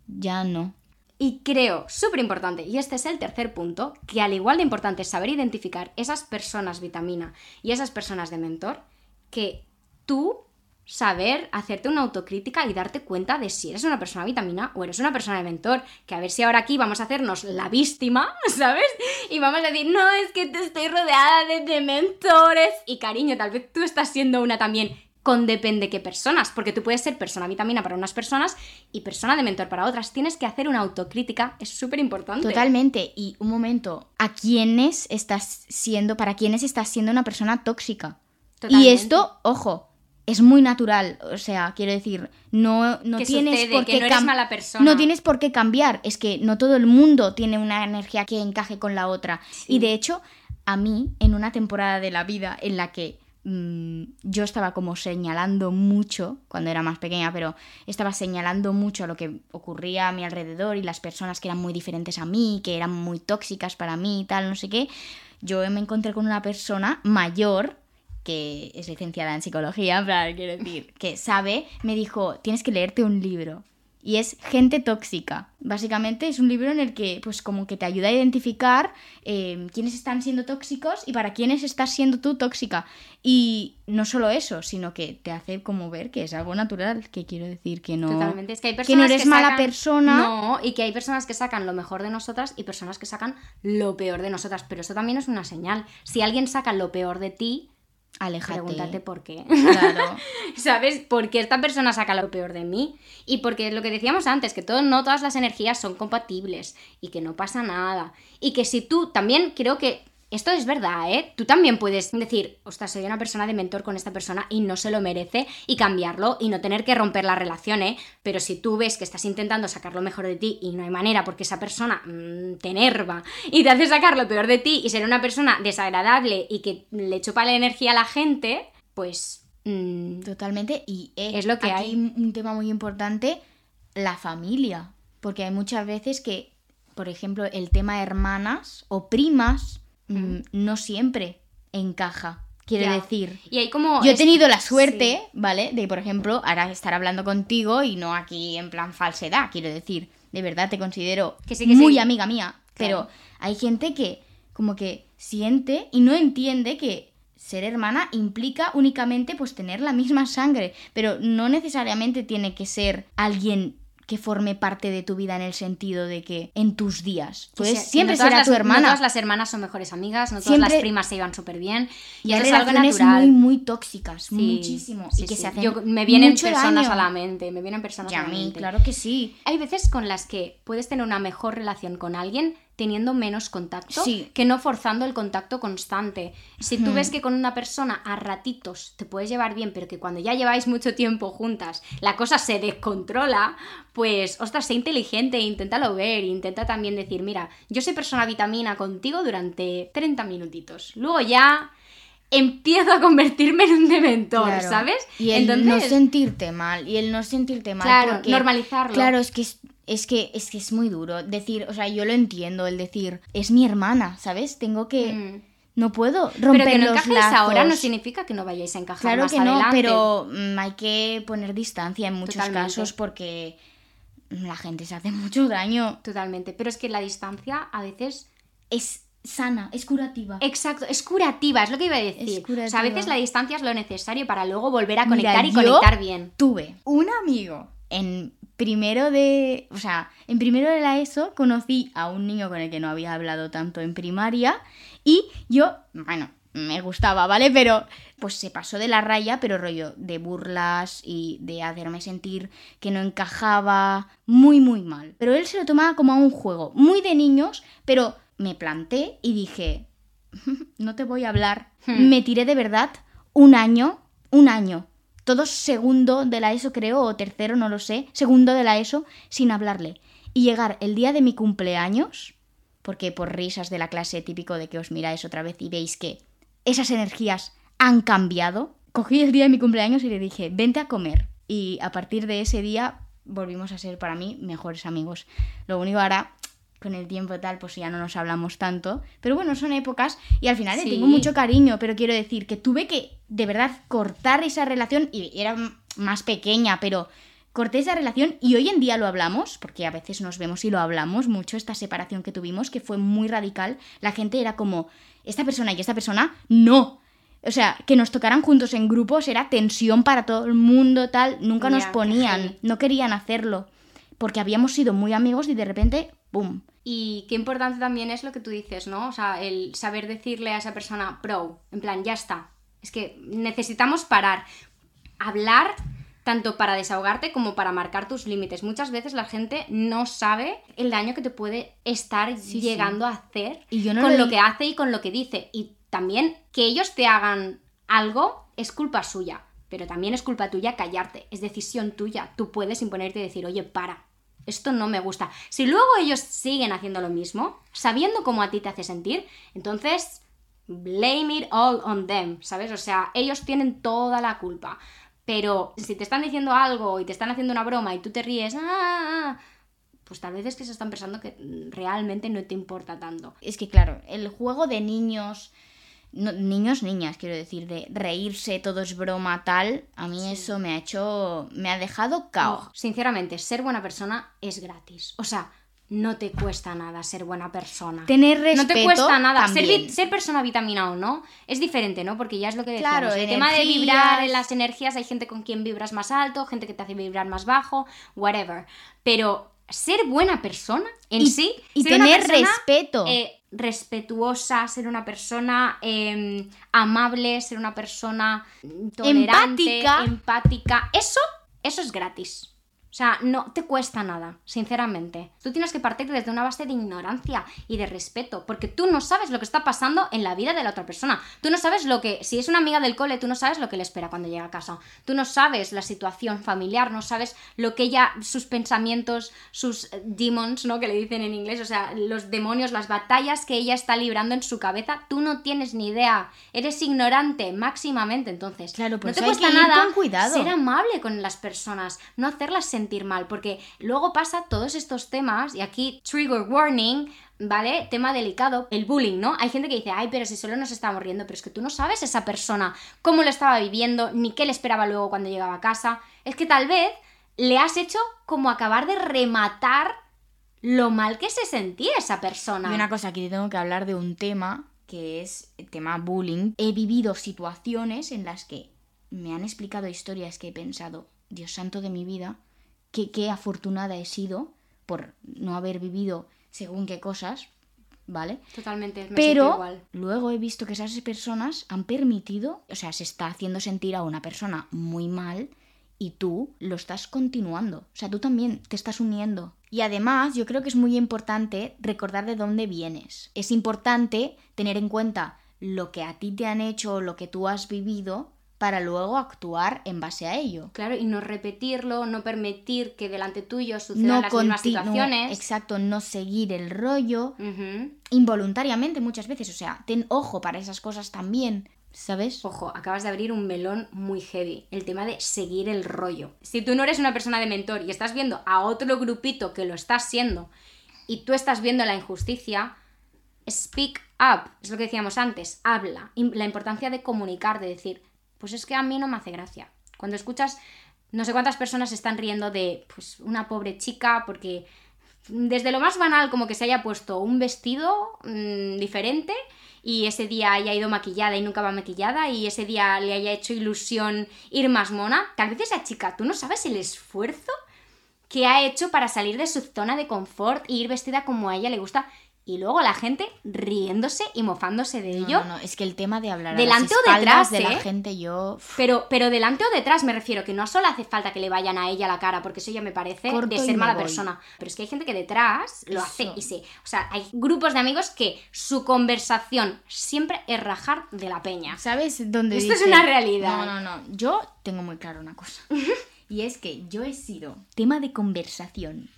ya no. Y creo, súper importante, y este es el tercer punto, que al igual de importante es saber identificar esas personas vitamina y esas personas de mentor, que tú saber hacerte una autocrítica y darte cuenta de si eres una persona vitamina o eres una persona de mentor. Que a ver si ahora aquí vamos a hacernos la víctima, ¿sabes? Y vamos a decir, no, es que te estoy rodeada de, de mentores. Y cariño, tal vez tú estás siendo una también con depende qué personas, porque tú puedes ser persona vitamina para unas personas y persona de mentor para otras. Tienes que hacer una autocrítica, es súper importante. Totalmente. Y un momento, ¿a quiénes estás siendo, para quiénes estás siendo una persona tóxica? Y esto, ojo, es muy natural. O sea, quiero decir, no, no tienes por qué no eres mala persona. No tienes por qué cambiar. Es que no todo el mundo tiene una energía que encaje con la otra. Y de hecho, a mí, en una temporada de la vida en la que mm, yo estaba como señalando mucho, cuando era más pequeña, pero estaba señalando mucho a lo que ocurría a mi alrededor y las personas que eran muy diferentes a mí, que eran muy tóxicas para mí y tal, no sé qué. Yo me encontré con una persona mayor que es licenciada en psicología, quiero decir, que sabe, me dijo, tienes que leerte un libro. Y es Gente Tóxica. Básicamente es un libro en el que, pues, como que te ayuda a identificar eh, quiénes están siendo tóxicos y para quiénes estás siendo tú tóxica. Y no solo eso, sino que te hace como ver que es algo natural, que quiero decir que no. Totalmente. Es que hay personas que no eres mala persona. No, y que hay personas que sacan lo mejor de nosotras y personas que sacan lo peor de nosotras. Pero eso también es una señal. Si alguien saca lo peor de ti, Aléjate. Pregúntate por qué. Claro. ¿Sabes? Porque esta persona saca lo peor de mí. Y porque lo que decíamos antes, que todo, no todas las energías son compatibles. Y que no pasa nada. Y que si tú también creo que esto es verdad, ¿eh? Tú también puedes decir, ostras, soy una persona de mentor con esta persona y no se lo merece y cambiarlo y no tener que romper la relación, ¿eh? Pero si tú ves que estás intentando sacar lo mejor de ti y no hay manera porque esa persona mm, te enerva y te hace sacar lo peor de ti y ser una persona desagradable y que le chupa la energía a la gente, pues... Mm, Totalmente. Y es, lo que hay un tema muy importante, la familia. Porque hay muchas veces que, por ejemplo, el tema hermanas o primas Mm, no siempre encaja. Quiere decir. Y hay como. Yo he tenido la suerte, ¿vale? De, por ejemplo, ahora estar hablando contigo y no aquí en plan falsedad. Quiero decir, de verdad te considero muy amiga mía. Pero hay gente que, como que siente y no entiende que ser hermana implica únicamente pues tener la misma sangre. Pero no necesariamente tiene que ser alguien que forme parte de tu vida en el sentido de que en tus días. Pues siempre será tu hermana. No todas las hermanas son mejores amigas, no todas las primas se llevan súper bien. Y, hay relaciones muy, muy tóxicas, muchísimo. y que se hacen me vienen personas a la mente, me vienen personas a, la mente. claro que sí. Hay veces con las que puedes tener una mejor relación con alguien teniendo menos contacto que no forzando el contacto constante. Si tú ves que con una persona a ratitos te puedes llevar bien, pero que cuando ya lleváis mucho tiempo juntas la cosa se descontrola, pues, ostras, sé inteligente, inténtalo ver, intenta también decir, mira, yo soy persona vitamina contigo durante 30 minutitos. Luego ya empiezo a convertirme en un dementor, ¿sabes? Y el no sentirte mal, y el no sentirte mal. Claro, normalizarlo. Claro, es que es, que es que es muy duro decir, o sea, yo lo entiendo, el decir, es mi hermana, ¿sabes? Tengo que... Mm. No puedo romper Pero que no encajes ahora no significa que no vayáis a encajar claro más que no, pero mm, hay que poner distancia en muchos casos porque la gente se hace mucho daño. Totalmente. Pero es que la distancia a veces es sana, es curativa. Exacto, es curativa, es lo que iba a decir. O sea, a veces la distancia es lo necesario para luego volver a conectar y conectar bien. Tuve un amigo en primero de, o sea, en primero de la ESO conocí a un niño con el que no había hablado tanto en primaria y yo, bueno, me gustaba, ¿vale? Pero pues se pasó de la raya, pero rollo de burlas y de hacerme sentir que no encajaba muy, muy mal. Pero él se lo tomaba como a un juego, muy de niños, pero me planté y dije, no te voy a hablar. Hmm. Me tiré de verdad un año, un año, todo segundo de la ESO creo, o tercero, no lo sé, segundo de la ESO, sin hablarle. Y llegar el día de mi cumpleaños, porque por risas de la clase típico de que os miráis otra vez y veis que esas energías han cambiado, cogí el día de mi cumpleaños y le dije, vente a comer. Y a partir de ese día volvimos a ser para mí mejores amigos. Lo único ahora con el tiempo tal, pues ya no nos hablamos tanto. Pero bueno, son épocas y al final le tengo mucho cariño, pero quiero decir que tuve que de verdad cortar esa relación y era más pequeña, pero corté esa relación y hoy en día lo hablamos, porque a veces nos vemos y lo hablamos mucho, esta separación que tuvimos, que fue muy radical. La gente era como, esta persona y esta persona, no. O sea, que nos tocaran juntos en grupos era tensión para todo el mundo, tal. Nunca nos ponían, no querían hacerlo. Porque habíamos sido muy amigos y de repente, ¡pum! Y qué importante también es lo que tú dices, ¿no? O sea, el saber decirle a esa persona, pro, en plan, ya está. Es que necesitamos parar. Hablar tanto para desahogarte como para marcar tus límites. Muchas veces la gente no sabe el daño que te puede estar Sí, llegando a hacer Y yo no con lo lo que hace y con lo que dice. Y también que ellos te hagan algo es culpa suya, pero también es culpa tuya callarte, es decisión tuya. Tú puedes imponerte y decir, oye, para, esto no me gusta. Si luego ellos siguen haciendo lo mismo, sabiendo cómo a ti te hace sentir, entonces blame it all on them, ¿sabes? O sea, ellos tienen toda la culpa. Pero si te están diciendo algo y te están haciendo una broma y tú te ríes, "Ah, ah", pues tal vez es que se están pensando que realmente no te importa tanto. Es que claro, el juego de niños, no- niños, niñas, quiero decir, de reírse, todo es broma, tal, a mí eso me ha hecho, me ha dejado cao. No, sinceramente, ser buena persona es gratis. O sea, no te cuesta nada ser buena persona. Tener respeto no te cuesta nada. Ser, ser persona vitamina o no es diferente, ¿no? Porque ya es lo que decíamos. Claro, el tema de vibrar en las energías, hay gente con quien vibras más alto, gente que te hace vibrar más bajo, whatever. Pero ser buena persona en Y- sí y tener persona, respeto. eh, respetuosa, ser una persona eh, amable, ser una persona tolerante, Empática. empática. Eso, eso es gratis. O sea, no te cuesta nada, sinceramente. Tú tienes que partir desde una base de ignorancia y de respeto, porque tú no sabes lo que está pasando en la vida de la otra persona. Tú no sabes lo que, si es una amiga del cole, tú no sabes lo que le espera cuando llega a casa. Tú no sabes la situación familiar, no sabes lo que ella, sus pensamientos, sus eh, demons, ¿no? Que le dicen en inglés, o sea, los demonios, las batallas que ella está librando en su cabeza, tú no tienes ni idea. Eres ignorante máximamente, entonces. Claro, por no te cuesta nada con cuidado. ser amable con las personas, no hacerlas sentir mal, porque luego pasa todos estos temas, y aquí trigger warning, ¿vale? Tema delicado, el bullying, ¿no? Hay gente que dice, ay, pero si solo nos estamos riendo, pero es que tú no sabes esa persona cómo lo estaba viviendo, ni qué le esperaba luego cuando llegaba a casa. Es que tal vez le has hecho como acabar de rematar lo mal que se sentía esa persona. Y una cosa, aquí te tengo que hablar de un tema que es el tema bullying. He vivido situaciones en las que me han explicado historias que he pensado, Dios santo de mi vida, que qué afortunada he sido por no haber vivido según qué cosas, ¿vale? Totalmente, me Pero igual. luego he visto que esas personas han permitido, o sea, se está haciendo sentir a una persona muy mal y tú lo estás continuando. O sea, tú también te estás uniendo. Y además, yo creo que es muy importante recordar de dónde vienes. Es importante tener en cuenta lo que a ti te han hecho o lo que tú has vivido para luego actuar en base a ello. Claro, y no repetirlo, no permitir que delante tuyo sucedan las mismas situaciones. Exacto, no seguir el rollo involuntariamente muchas veces. O sea, ten ojo para esas cosas también, ¿sabes? Ojo, acabas de abrir un melón muy heavy. El tema de seguir el rollo. Si tú no eres una persona de mentor y estás viendo a otro grupito que lo está siendo y tú estás viendo la injusticia, speak up. Es lo que decíamos antes. Habla. La importancia de comunicar, de decir, pues es que a mí no me hace gracia. Cuando escuchas, no sé cuántas personas están riendo de pues, una pobre chica porque desde lo más banal como que se haya puesto un vestido mm, diferente y ese día haya ido maquillada y nunca va maquillada y ese día le haya hecho ilusión ir más mona, tal vez esa chica, tú no sabes el esfuerzo que ha hecho para salir de su zona de confort e ir vestida como a ella le gusta y luego la gente riéndose y mofándose de ello. no, no, es que el tema de hablar Delante a o las espaldas detrás, de la ¿eh? gente, yo Pero, pero delante o detrás me refiero, que no solo hace falta que le vayan a ella la cara, porque eso ya me parece Corto de ser mala voy. persona. Pero es que hay gente que detrás lo hace y se. O sea, hay grupos de amigos que su conversación siempre es rajar de la peña. ¿Sabes dónde Esto es una realidad. No, no, no. Yo tengo muy claro una cosa. y es que yo he sido tema de conversación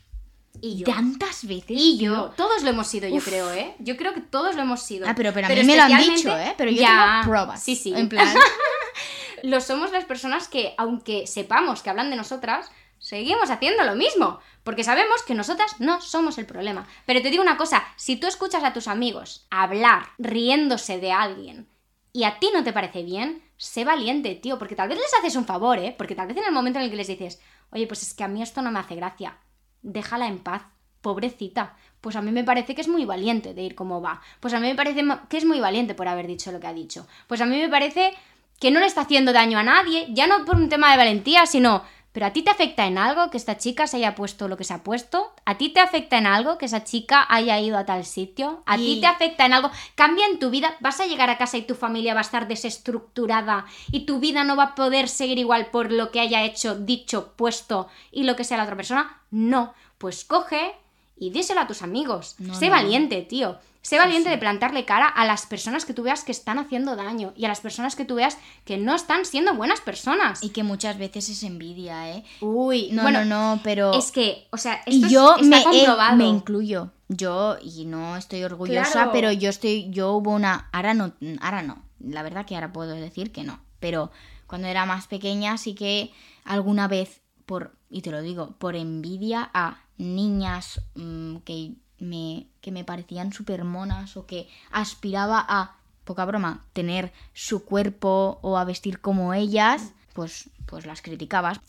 Y yo. tantas veces. Y yo. Todos lo hemos sido, yo Uf. creo, ¿eh? Yo creo que todos lo hemos sido. Ah, pero, pero a mí me lo han dicho, ¿eh? Pero yo Ya, tengo pruebas. Sí, sí. En plan, lo somos las personas que, aunque sepamos que hablan de nosotras, seguimos haciendo lo mismo, porque sabemos que nosotras no somos el problema. Pero te digo una cosa, si tú escuchas a tus amigos hablar riéndose de alguien y a ti no te parece bien, sé valiente, tío, porque tal vez les haces un favor, ¿eh? Porque tal vez en el momento en el que les dices, oye, pues es que a mí esto no me hace gracia, déjala en paz, pobrecita. Pues a mí me parece que es muy valiente de ir como va. Pues a mí me parece que es muy valiente por haber dicho lo que ha dicho. Pues a mí me parece que no le está haciendo daño a nadie, ya no por un tema de valentía, sino pero a ti te afecta en algo que esta chica se haya puesto lo que se ha puesto, a ti te afecta en algo que esa chica haya ido a tal sitio, a ti te afecta en algo, cambia en tu vida, vas a llegar a casa y tu familia va a estar desestructurada y tu vida no va a poder seguir igual por lo que haya hecho, dicho, puesto y lo que sea la otra persona. No, pues coge y díselo a tus amigos. sé valiente, tío. Sé valiente de plantarle cara a las personas que tú veas que están haciendo daño y a las personas que tú veas que no están siendo buenas personas. Y que muchas veces es envidia, ¿eh? Uy, no, no, no, pero... Es que, o sea, esto y yo está me, comprobado. me incluyo. Yo, y no estoy orgullosa, Claro. pero yo estoy, yo hubo una, ahora no, ahora no, la verdad que ahora puedo decir que no, pero cuando era más pequeña sí que alguna vez, por, y te lo digo, por envidia a niñas mm, que, me, que me parecían súper monas o que aspiraba a, poca broma, tener su cuerpo o a vestir como ellas, pues, pues las criticabas.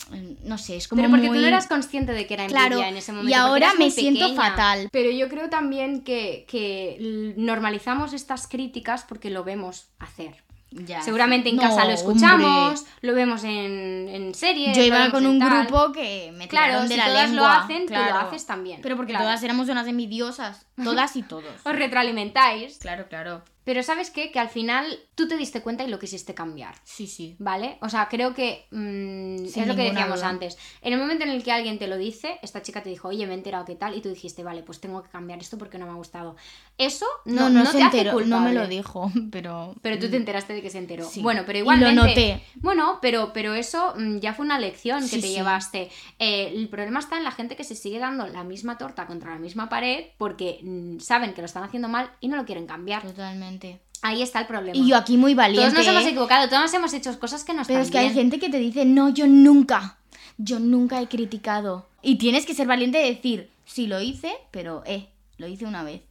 No sé, es como Pero porque tú no eras consciente de que era envidia Claro, en ese momento. y ahora me siento pequeña. fatal. Pero yo creo también que, que normalizamos estas críticas porque lo vemos hacer. Ya, Seguramente en no, casa lo escuchamos, hombre. lo vemos en, en series. Yo lo iba con un tal. grupo que me Claro, de si la todas lo lengua, hacen, tú lo haces también. Pero porque Claro. todas éramos unas envidiosas, todas y todos. Os retroalimentáis. Claro, claro. Pero ¿sabes qué? Que al final tú te diste cuenta y lo quisiste cambiar. Sí, sí. ¿Vale? O sea, creo que mm, es lo que decíamos duda. antes. En el momento en el que alguien te lo dice, esta chica te dijo, oye, me he enterado qué tal, y tú dijiste, vale, pues tengo que cambiar esto porque no me ha gustado. Eso no, No, no, no se te hace enteró, no me lo dijo, pero... Pero tú te enteraste de que se enteró. Sí. Bueno, pero Y lo igualmente. noté. Bueno, pero, pero eso mm, ya fue una lección que Sí, te sí. llevaste. Eh, el problema está en la gente que se sigue dando la misma torta contra la misma pared porque mm, saben que lo están haciendo mal y no lo quieren cambiar. Totalmente. Ahí está el problema. Y yo aquí muy valiente, todos nos hemos ¿eh? equivocado, todos hemos hecho cosas que no Pero es que hay bien. gente que te dice, no, yo nunca, yo nunca he criticado. Y tienes que ser valiente de decir, sí lo hice, pero, eh, lo hice una vez.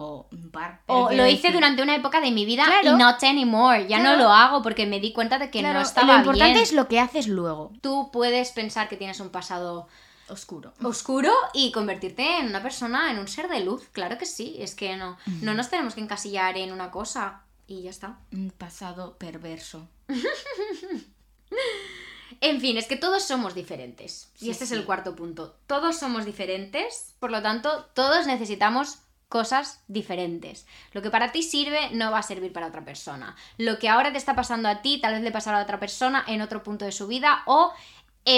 O un par. O lo hice decir- durante una época de mi vida Claro. y not anymore. Ya Claro. no lo hago porque me di cuenta de que Claro, no estaba Lo importante bien. es lo que haces luego. Tú puedes pensar que tienes un pasado Oscuro. oscuro y convertirte en una persona, en un ser de luz. Claro que sí. Es que no, no nos tenemos que encasillar en una cosa y ya está. Un pasado perverso. En fin, es que todos somos diferentes. y Sí, este es el cuarto punto. Todos somos diferentes, por lo tanto, todos necesitamos cosas diferentes. Lo que para ti sirve no va a servir para otra persona. Lo que ahora te está pasando a ti, tal vez le pasará a otra persona en otro punto de su vida o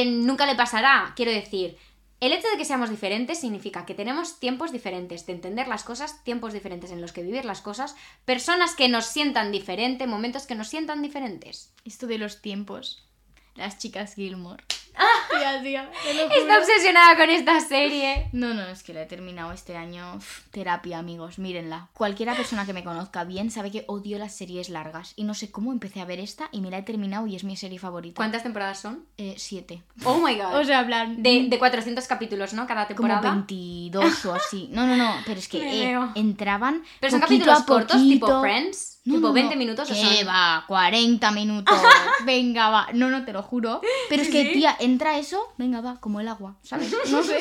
nunca le pasará. Quiero decir, el hecho de que seamos diferentes significa que tenemos tiempos diferentes de entender las cosas, tiempos diferentes en los que vivir las cosas, personas que nos sientan diferente, momentos que nos sientan diferentes. Esto de los tiempos. Las chicas Gilmore. Tía, tía, Está obsesionada con esta serie. No, no, es que la he terminado este año. Uf, terapia, amigos, mírenla. Cualquiera persona que me conozca bien sabe que odio las series largas. Y no sé cómo empecé a ver esta y me la he terminado y es mi serie favorita. ¿Cuántas temporadas son? Eh, siete. Oh my god. O sea, hablan de, de 400 capítulos, ¿no? Cada como temporada. 22 o así. No, no, no, pero es que eh, entraban Pero son capítulos cortos, tipo. Friends. No, tipo no, 20 no. minutos o ¿Qué son. va? 40 minutos. Venga, va. No, no, te lo juro. Pero es que, Sí. tía, entra eso, venga, va, como el agua, ¿sabes? No sé.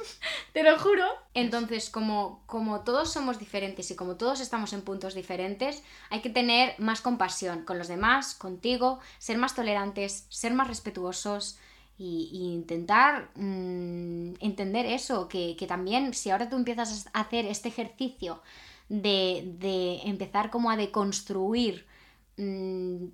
te lo juro. Entonces, como, como todos somos diferentes y como todos estamos en puntos diferentes, hay que tener más compasión con los demás, contigo, ser más tolerantes, ser más respetuosos y, y intentar mm, entender eso, que, que también si ahora tú empiezas a hacer este ejercicio de, de empezar como a deconstruir mm,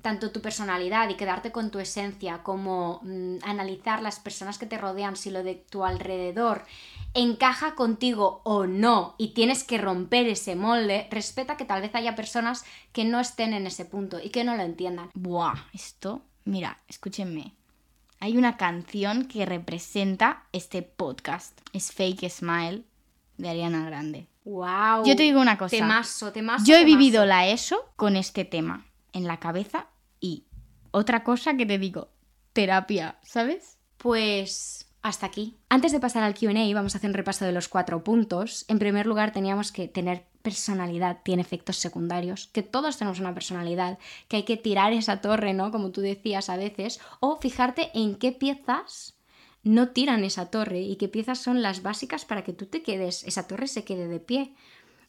tanto tu personalidad y quedarte con tu esencia, como mm, analizar las personas que te rodean, si lo de tu alrededor encaja contigo o no y tienes que romper ese molde, respeta que tal vez haya personas que no estén en ese punto y que no lo entiendan. Buah, esto, mira, escúchenme. Hay una canción que representa este podcast. Es Fake Smile de Ariana Grande. ¡Wow! Yo te digo una cosa. Temazo, temazo. Yo he temazo. vivido la ESO con este tema en la cabeza y otra cosa que te digo, terapia, ¿sabes? Pues hasta aquí. Antes de pasar al QA, vamos a hacer un repaso de los cuatro puntos. En primer lugar, teníamos que tener personalidad, tiene efectos secundarios, que todos tenemos una personalidad, que hay que tirar esa torre, ¿no? Como tú decías a veces, o fijarte en qué piezas no tiran esa torre y qué piezas son las básicas para que tú te quedes, esa torre se quede de pie.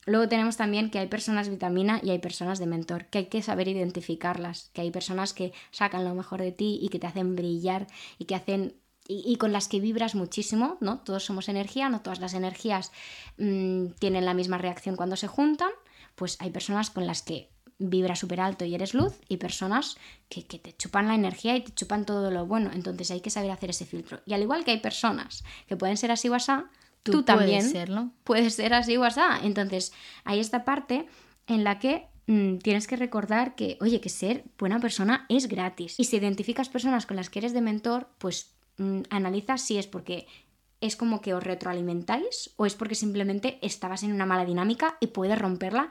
Luego tenemos también que hay personas vitamina y hay personas de mentor, que hay que saber identificarlas, que hay personas que sacan lo mejor de ti y que te hacen brillar y que hacen y, con las que vibras muchísimo, ¿no? Todos somos energía, no todas las energías mm, tienen la misma reacción cuando se juntan, pues hay personas con las que vibra súper alto y eres luz y personas que, que, te chupan la energía y te chupan todo lo bueno, entonces hay que saber hacer ese filtro. Y al igual que hay personas que pueden ser así o así, tú, también puedes, serlo. puedes ser así o así. Entonces hay esta parte en la que mm, tienes que recordar que, oye, que ser buena persona es gratis. Y si identificas personas con las que eres de mentor, pues Mm, analiza si es porque es como que os retroalimentáis o es porque simplemente estabas en una mala dinámica y puedes romperla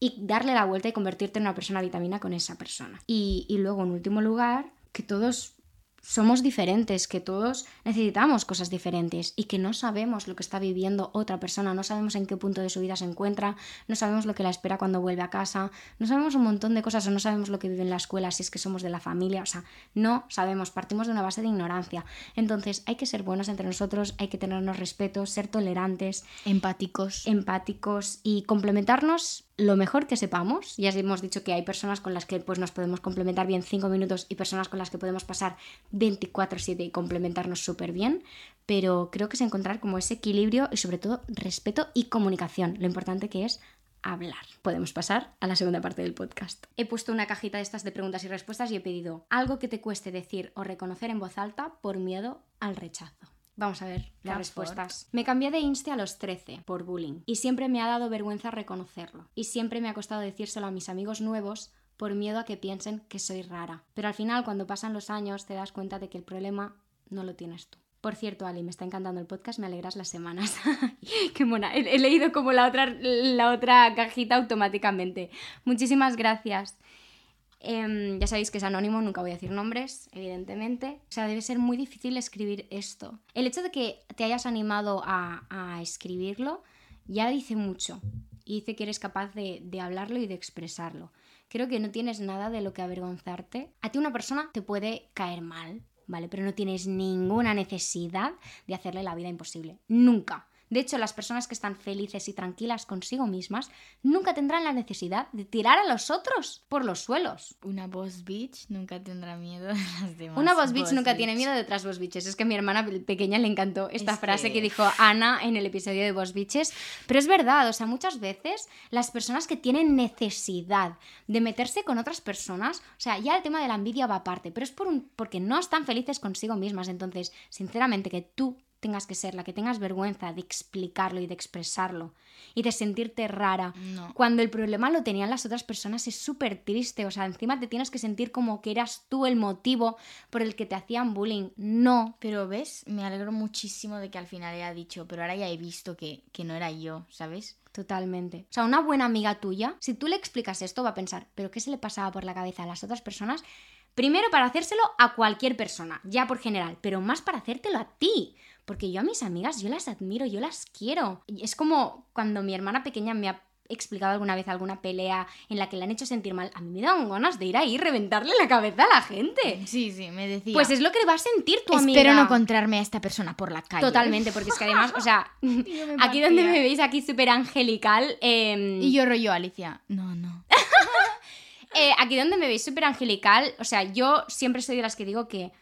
y darle la vuelta y convertirte en una persona vitamina con esa persona. Y, y luego, en último lugar, que todos somos diferentes, que todos necesitamos cosas diferentes y que no sabemos lo que está viviendo otra persona, no sabemos en qué punto de su vida se encuentra, no sabemos lo que la espera cuando vuelve a casa, no sabemos un montón de cosas o no sabemos lo que vive en la escuela si es que somos de la familia, o sea, no sabemos, partimos de una base de ignorancia. Entonces hay que ser buenos entre nosotros, hay que tenernos respeto, ser tolerantes, empáticos, empáticos y complementarnos lo mejor que sepamos. Ya hemos dicho que hay personas con las que pues, nos podemos complementar bien 5 minutos y personas con las que podemos pasar 24/7 y complementarnos súper bien, pero creo que es encontrar como ese equilibrio y sobre todo respeto y comunicación, lo importante que es hablar. Podemos pasar a la segunda parte del podcast. He puesto una cajita de estas de preguntas y respuestas y he pedido algo que te cueste decir o reconocer en voz alta por miedo al rechazo. Vamos a ver las respuestas. Me cambié de Insta a los 13 por bullying y siempre me ha dado vergüenza reconocerlo. Y siempre me ha costado decírselo a mis amigos nuevos por miedo a que piensen que soy rara. Pero al final, cuando pasan los años, te das cuenta de que el problema no lo tienes tú. Por cierto, Ali, me está encantando el podcast, me alegras las semanas. Qué mona, he, leído como la otra, la otra cajita automáticamente. Muchísimas gracias. Em, ya sabéis que es anónimo, nunca voy a decir nombres, evidentemente. O sea, debe ser muy difícil escribir esto. El hecho de que te hayas animado a, escribirlo ya dice mucho. Dice que eres capaz de, de hablarlo y de expresarlo. Creo que no tienes nada de lo que avergonzarte. A ti una persona te puede caer mal, ¿vale? Pero no tienes ninguna necesidad de hacerle la vida imposible. Nunca. De hecho, las personas que están felices y tranquilas consigo mismas nunca tendrán la necesidad de tirar a los otros por los suelos. Una boss bitch nunca tendrá miedo de las demás. Una boss bitch nunca tiene miedo de otras boss bitches. Es que a mi hermana pequeña le encantó esta frase que... dijo Ana en el episodio de boss bitches. Pero es verdad, o sea, muchas veces las personas que tienen necesidad de meterse con otras personas, o sea, ya el tema de la envidia va aparte, pero es por un, porque no están felices consigo mismas. Entonces, sinceramente, que tú tengas que ser, la que tengas vergüenza de explicarlo y de expresarlo y de sentirte rara. Cuando el problema lo tenían las otras personas es súper triste, o sea, encima te tienes que sentir como que eras tú el motivo por el que te hacían bullying. No. Pero ves, me alegro muchísimo de que al final haya dicho, pero ahora ya he visto que, que no era yo, ¿sabes? Totalmente. O sea, una buena amiga tuya, si tú le explicas esto, va a pensar, ¿pero qué se le pasaba por la cabeza a las otras personas? Primero para hacérselo a cualquier persona, ya por general, pero más para hacértelo a ti. Porque yo a mis amigas, yo las admiro, yo las quiero. Y es como cuando mi hermana pequeña me ha explicado alguna vez alguna pelea en la que le han hecho sentir mal, a mí me dan ganas de ir ahí y reventarle la cabeza a la gente. Sí, sí, me decía. Pues es lo que va a sentir tu amiga. Espero no encontrarme a esta persona por la calle. Totalmente, porque es que además, o sea, aquí donde me veis, aquí súper angelical. Em, y yo rollo, Alicia, no, no. Eh, aquí donde me veis súper angelical, o sea, yo siempre soy de las que digo que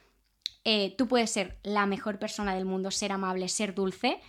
eh, tú puedes ser la mejor persona del mundo, ser amable, ser dulce,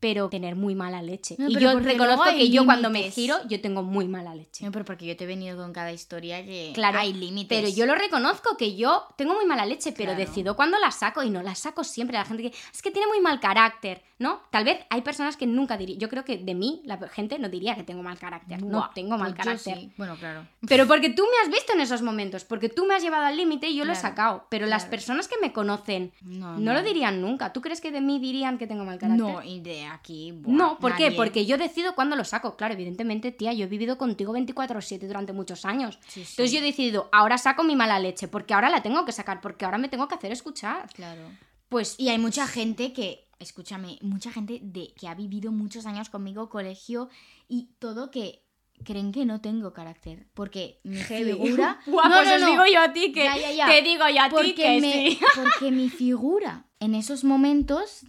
pero tener muy mala leche. y yo reconozco que yo cuando me giro, yo tengo muy mala leche. No, pero porque yo te he venido con cada historia que claro, hay límites. Pero yo lo reconozco que yo tengo muy mala leche, pero decido cuando la saco y no la saco siempre. La gente que es que tiene muy mal carácter, ¿no? Tal vez hay personas que nunca diría, yo creo que de mí la gente no diría que tengo mal carácter. No, tengo mal pues carácter. Bueno, claro. Pero porque tú me has visto en esos momentos, porque tú me has llevado al límite y yo lo he sacado. Pero las personas que me conocen no, lo dirían nunca. ¿Tú crees que de mí dirían que tengo mal carácter? No, y aquí. no, ¿por qué? Porque yo decido cuándo lo saco. Claro, evidentemente, tía, yo he vivido contigo 24/7 durante muchos años. Entonces yo he decidido, ahora saco mi mala leche, porque ahora la tengo que sacar, porque ahora me tengo que hacer escuchar. Claro. Pues Y hay mucha gente que, escúchame, mucha gente de que ha vivido muchos años conmigo, colegio y todo que creen que no tengo carácter. Porque mi figura. Guau, No, pues no, os no. digo yo a ti que. Ya, ya, ya. Te digo yo a ti que me- sí. porque mi figura en esos momentos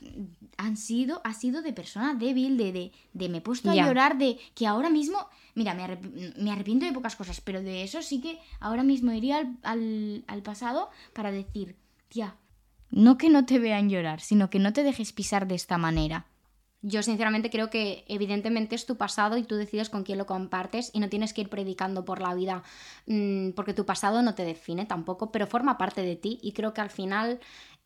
han sido, ha sido de persona débil, de, de, de me he puesto a llorar, de que ahora mismo, mira, me, arrep- me arrepiento de pocas cosas, pero de eso sí que ahora mismo iría al, al, al pasado para decir, tía, no que no te vean llorar, sino que no te dejes pisar de esta manera. Yo sinceramente creo que evidentemente es tu pasado y tú decides con quién lo compartes y no tienes que ir predicando por la vida mm, porque tu pasado no te define tampoco, pero forma parte de ti y creo que al final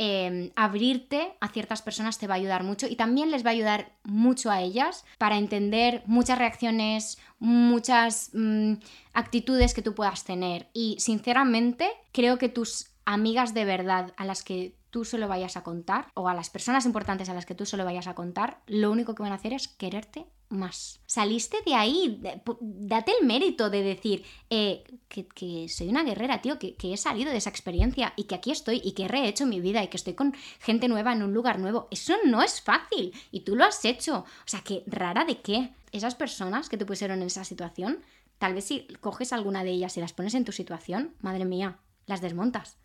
eh, abrirte a ciertas personas te va a ayudar mucho y también les va a ayudar mucho a ellas para entender muchas reacciones, muchas mm, actitudes que tú puedas tener. Y sinceramente creo que tus amigas de verdad a las que tú se lo vayas a contar o a las personas importantes a las que tú se lo vayas a contar, lo único que van a hacer es quererte más. Saliste de ahí, date el mérito de decir eh, que, que soy una guerrera, tío, que, que he salido de esa experiencia y que aquí estoy y que he rehecho mi vida y que estoy con gente nueva en un lugar nuevo. Eso no es fácil y tú lo has hecho. O sea, que rara de qué. Esas personas que te pusieron en esa situación, tal vez si coges alguna de ellas y las pones en tu situación, madre mía, las desmontas.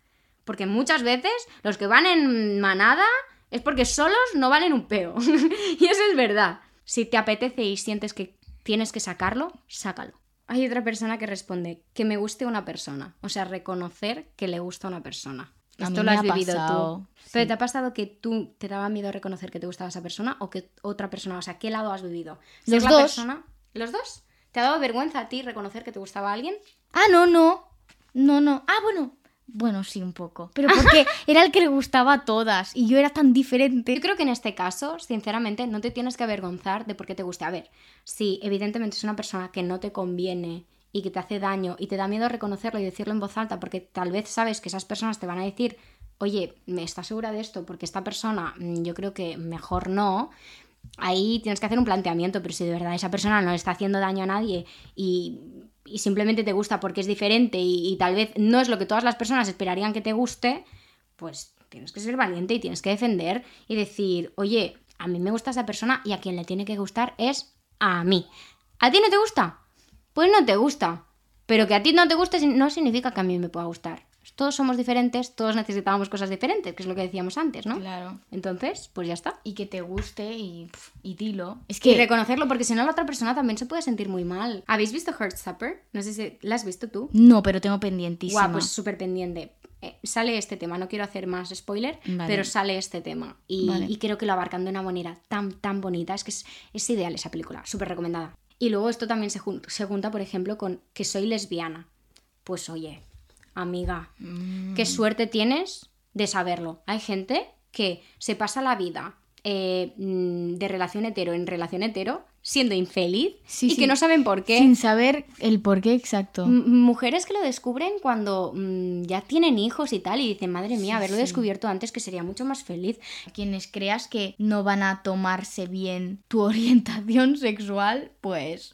Porque muchas veces los que van en manada es porque solos no valen un peo. y eso es verdad. Si te apetece y sientes que tienes que sacarlo, sácalo. Hay otra persona que responde que me guste una persona. O sea, reconocer que le gusta una persona. A Esto lo has ha vivido pasado, tú. Pero. ¿te ha pasado que tú te daba miedo reconocer que te gustaba esa persona o que otra persona? O sea, ¿qué lado has vivido? ¿Ser Los dos. persona- ¿Los dos? ¿Te ha dado vergüenza a ti reconocer que te gustaba alguien? Ah, no, no. No, no. Ah, bueno. Bueno, sí, un poco. Pero porque era el que le gustaba a todas y yo era tan diferente. Yo creo que en este caso, sinceramente, no te tienes que avergonzar de por qué te guste. A ver, si evidentemente es una persona que no te conviene y que te hace daño y te da miedo reconocerlo y decirlo en voz alta porque tal vez sabes que esas personas te van a decir, oye, ¿me estás segura de esto? Porque esta persona mm, yo creo que mejor no. Ahí tienes que hacer un planteamiento, pero si de verdad esa persona no le está haciendo daño a nadie y, y simplemente te gusta porque es diferente y, tal vez no es lo que todas las personas esperarían que te guste, pues tienes que ser valiente y tienes que defender y decir, oye, a mí me gusta esa persona y a quien le tiene que gustar es a mí. ¿A ti no te gusta? Pues no te gusta. Pero que a ti no te guste no significa que a mí me pueda gustar. Todos somos diferentes, todos necesitábamos cosas diferentes, que es lo que decíamos antes, ¿no? Claro. Entonces, pues ya está. Y que te guste y, y dilo. Es Y que reconocerlo, porque si no la otra persona también se puede sentir muy mal. ¿Habéis visto Heartstopper? No sé si la has visto tú. No, pero tengo pendientísima. Guau, pues súper pendiente. Eh, sale este tema, no quiero hacer más spoiler, Vale. pero sale este tema. Y, Vale. y creo que lo abarcan de una manera tan, tan bonita. Es que es, es ideal esa película, súper recomendada. Y luego esto también se, jun- se junta, por ejemplo, con que soy lesbiana. Pues oye, amiga, Mm. qué suerte tienes de saberlo. Hay gente que se pasa la vida eh, mm, de relación hetero en relación hetero siendo infeliz Sí, y sí. que no saben por qué. Sin saber el por qué exacto. M- mujeres que lo descubren cuando mm, ya tienen hijos y tal y dicen, madre mía, Sí, haberlo descubierto antes que sería mucho más feliz. Quienes creas que no van a tomarse bien tu orientación sexual, pues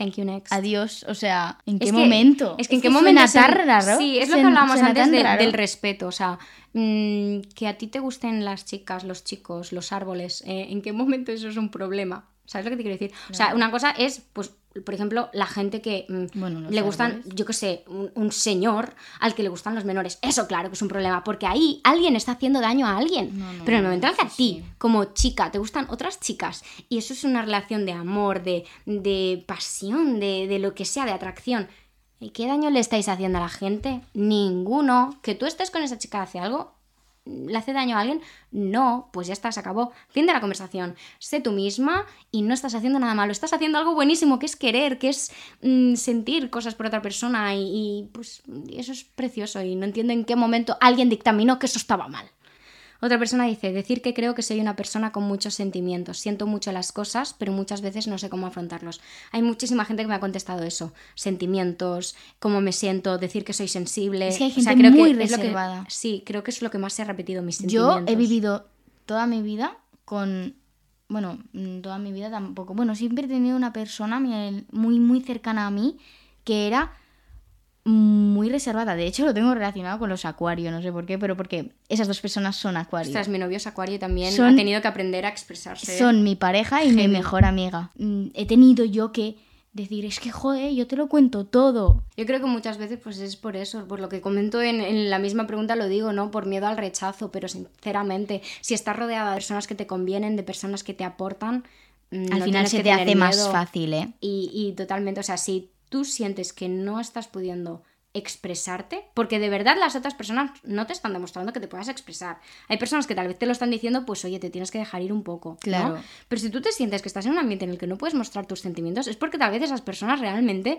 Thank you, next. adiós. O sea, ¿en qué Es que- momento? Es que en qué momento suena tan raro. Sí, es lo que hablábamos antes de- del respeto. O sea, mm, que a ti te gusten las chicas, los chicos, los árboles. eh, ¿En qué momento eso es un problema? ¿Sabes lo que te quiero decir? O sea, una cosa es, pues, por ejemplo, la gente que mm, Bueno, le gustan, árboles. yo qué sé, un, un señor al que le gustan los menores. Eso, claro que es un problema, porque ahí alguien está haciendo daño a alguien. No, no, Pero en el momento en que a ti, sí. como chica, te gustan otras chicas, y eso es una relación de amor, de, de pasión, de, de lo que sea, de atracción. ¿Y qué daño le estáis haciendo a la gente? Ninguno. Que tú estés con esa chica hace algo, ¿le hace daño a alguien? No, pues ya está, se acabó. Fin de la conversación. Sé tú misma y no estás haciendo nada malo. Estás haciendo algo buenísimo, que es querer, que es mm, sentir cosas por otra persona y, y, pues eso es precioso y no entiendo en qué momento alguien dictaminó que eso estaba mal. Otra persona dice, decir que creo que soy una persona con muchos sentimientos. Siento mucho las cosas, pero muchas veces no sé cómo afrontarlos. Hay muchísima gente que me ha contestado eso. Sentimientos, cómo me siento, decir que soy sensible. Es que hay O sea, gente creo muy que es lo que- reservada. sí, creo que es lo que más se ha repetido mis Yo sentimientos. he vivido toda mi vida con. Bueno, toda mi vida tampoco. Bueno, siempre he tenido una persona muy, muy cercana a mí que era muy reservada. De hecho, lo tengo relacionado con los acuarios, no sé por qué, pero porque esas dos personas son acuarios. Ostras, mi novio es acuario y también Son- ha tenido que aprender a expresarse. Son mi pareja y mi mejor amiga. Mm, He tenido yo que decir, es que joder, yo te lo cuento todo. Yo creo que muchas veces pues es por eso, por lo que comento en, en la misma pregunta lo digo, ¿no? Por miedo al rechazo, pero sinceramente, si estás rodeada de personas que te convienen, de personas que te aportan, mm, Al no final se te hace más fácil, ¿eh? Y, y totalmente, o sea, si tú sientes que no estás pudiendo expresarte, porque de verdad las otras personas no te están demostrando que te puedas expresar. Hay personas que tal vez te lo están diciendo, pues oye, te tienes que dejar ir un poco. ¿no? Claro. Pero si tú te sientes que estás en un ambiente en el que no puedes mostrar tus sentimientos, es porque tal vez esas personas realmente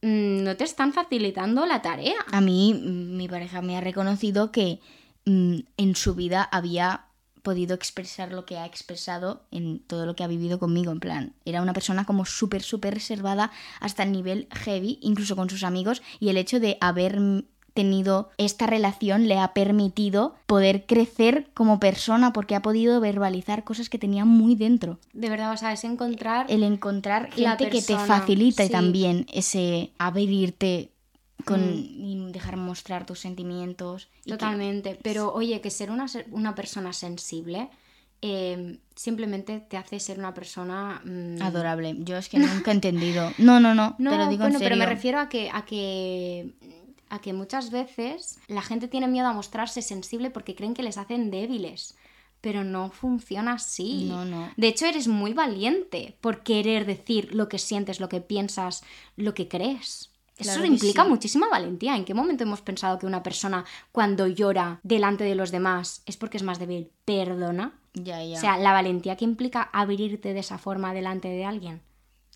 mm, no te están facilitando la tarea. A mí, mm, mi pareja me ha reconocido que mm, en su vida había podido expresar lo que ha expresado en todo lo que ha vivido conmigo. En plan, era una persona como súper, súper reservada hasta el nivel heavy, incluso con sus amigos, y el hecho de haber tenido esta relación le ha permitido poder crecer como persona porque ha podido verbalizar cosas que tenía muy dentro. De verdad, o sea, es encontrar... El encontrar gente que te facilita sí. también ese abrirte con Mm. y dejar mostrar tus sentimientos. y que- Totalmente. Pero oye, que ser una, una persona sensible eh, simplemente te hace ser una persona... mm, Adorable. Yo es que nunca he entendido. No, no, no. No, te lo digo bueno, en pero me refiero a que, a que a que muchas veces la gente tiene miedo a mostrarse sensible porque creen que les hacen débiles. Pero no funciona así. No, no. De hecho, eres muy valiente por querer decir lo que sientes, lo que piensas, lo que crees. Eso Claro implica sí. muchísima valentía. ¿En qué momento hemos pensado que una persona cuando llora delante de los demás es porque es más débil? Perdona. Ya, ya. O sea, la valentía que implica abrirte de esa forma delante de alguien.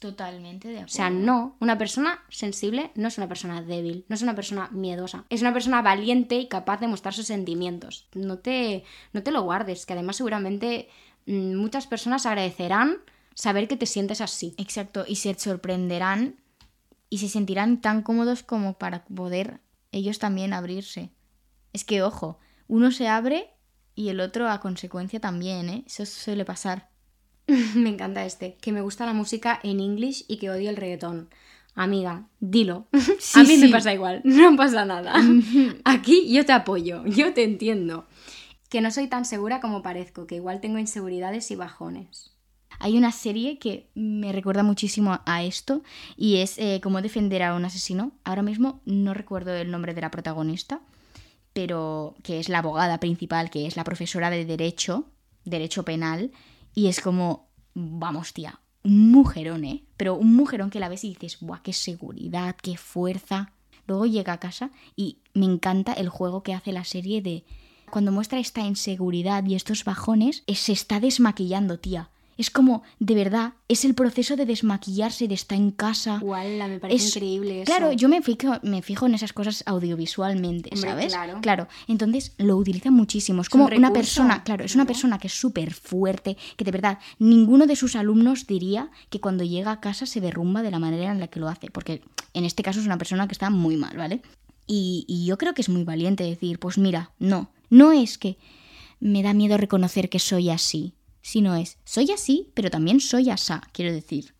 Totalmente de O acuerdo. sea, no, una persona sensible no es una persona débil, no es una persona miedosa, es una persona valiente y capaz de mostrar sus sentimientos. No te, no te lo guardes, que además seguramente mm, muchas personas agradecerán saber que te sientes así. Exacto. Y se sorprenderán y se sentirán tan cómodos como para poder ellos también abrirse. Es que, ojo, uno se abre y el otro a consecuencia también, ¿eh? Eso suele pasar. me encanta este, que me gusta la música en inglés y que odio el reggaetón. Amiga, dilo. Sí, A mí me pasa igual, no pasa nada. Aquí yo te apoyo, yo te entiendo. Que no soy tan segura como parezco, que igual tengo inseguridades y bajones. Hay una serie que me recuerda muchísimo a esto y es eh, cómo defender a un asesino. Ahora mismo no recuerdo el nombre de la protagonista, pero que es la abogada principal, que es la profesora de derecho, derecho penal, y es como, vamos tía, un mujerón, ¿eh? Pero un mujerón que la ves y dices, ¡buah, qué seguridad, qué fuerza! Luego llega a casa y me encanta el juego que hace la serie de cuando muestra esta inseguridad y estos bajones, se está desmaquillando, tía. Es como, de verdad, es el proceso de desmaquillarse, de estar en casa. Guala, me parece Es- increíble eso. Claro, yo me fijo, me fijo en esas cosas audiovisualmente, Hombre, ¿sabes? claro. Entonces lo utiliza muchísimo. Es Es un como una persona, claro, es una claro. persona que es súper fuerte, que de verdad ninguno de sus alumnos diría que cuando llega a casa se derrumba de la manera en la que lo hace, porque en este caso es una persona que está muy mal, ¿vale? Y, y yo creo que es muy valiente decir, pues mira, no, no es que me da miedo reconocer que soy así, sino es, soy así, pero también soy asá, quiero decir.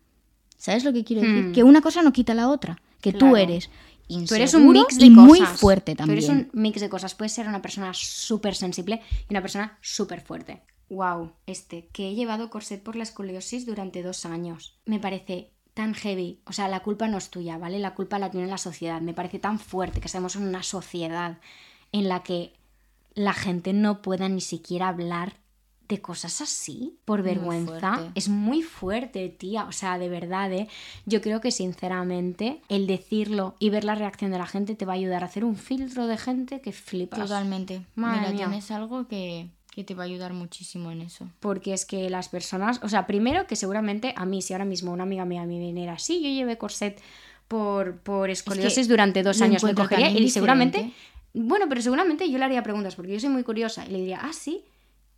¿Sabes lo que quiero decir? Hmm. Que una cosa no quita la otra, que tú eres Tú eres un inseguro mix de y cosas. muy fuerte también. Tú eres un mix de cosas. Puedes ser una persona súper sensible y una persona súper fuerte. Wow, este, que he llevado corset por la escoliosis durante dos años. Me parece tan heavy. O sea, la culpa no es tuya, ¿vale? La culpa la tiene la sociedad. Me parece tan fuerte que estemos en una sociedad en la que la gente no pueda ni siquiera hablar de cosas así por vergüenza. Es muy fuerte, tía. O sea, de verdad, ¿eh? Yo creo que sinceramente el decirlo y ver la reacción de la gente te va a ayudar a hacer un filtro de gente que flipas. Totalmente. Madre Mira, mía. tienes algo que, que te va a ayudar muchísimo en eso. Porque es que las personas, o sea, primero que seguramente a mí, si ahora mismo una amiga mía me viniera así, yo llevé corset por, por escoliosis durante dos años, me cogería y seguramente, bueno, pero seguramente yo le haría preguntas porque yo soy muy curiosa y le diría, ah, sí,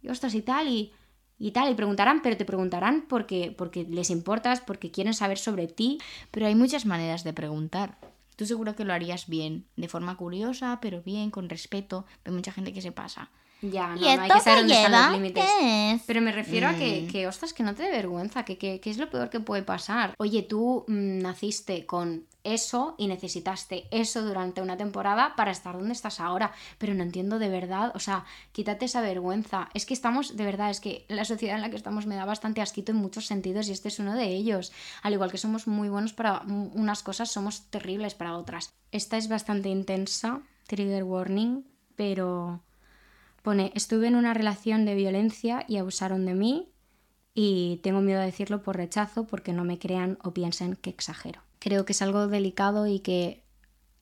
y ostras y tal, y, y tal, y preguntarán, pero te preguntarán porque, porque les importas, porque quieren saber sobre ti. Pero hay muchas maneras de preguntar. Tú seguro que lo harías bien, de forma curiosa, pero bien, con respeto. Hay mucha gente que se pasa. Ya, no, no hay que saber dónde están los límites. es? Pero me refiero a que, Mm. que, ostras, que no te dé vergüenza, que, que, que es lo peor que puede pasar. Oye, tú mm, naciste con eso y necesitaste eso durante una temporada para estar donde estás ahora. Pero no entiendo de verdad, o sea, quítate esa vergüenza. Es que estamos, de verdad, es que la sociedad en la que estamos me da bastante asquito en muchos sentidos y este es uno de ellos. Al igual que somos muy buenos para unas cosas, somos terribles para otras. Esta es bastante intensa, trigger warning, pero pone, estuve en una relación de violencia y abusaron de mí y tengo miedo de decirlo por rechazo porque no me crean o piensen que exagero. Creo que es algo delicado y que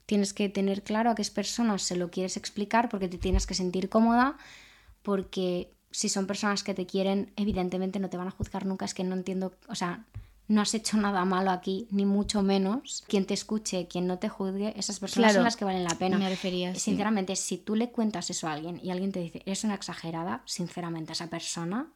tienes que tener claro a qué personas se lo quieres explicar porque te tienes que sentir cómoda porque si son personas que te quieren evidentemente no te van a juzgar nunca es que no entiendo o sea no has hecho nada malo aquí, ni mucho menos. Quien te escuche, quien no te juzgue, esas personas son las que valen la pena. Me refería, Sinceramente, si tú le cuentas eso a alguien y alguien te dice, eres una exagerada, sinceramente, esa persona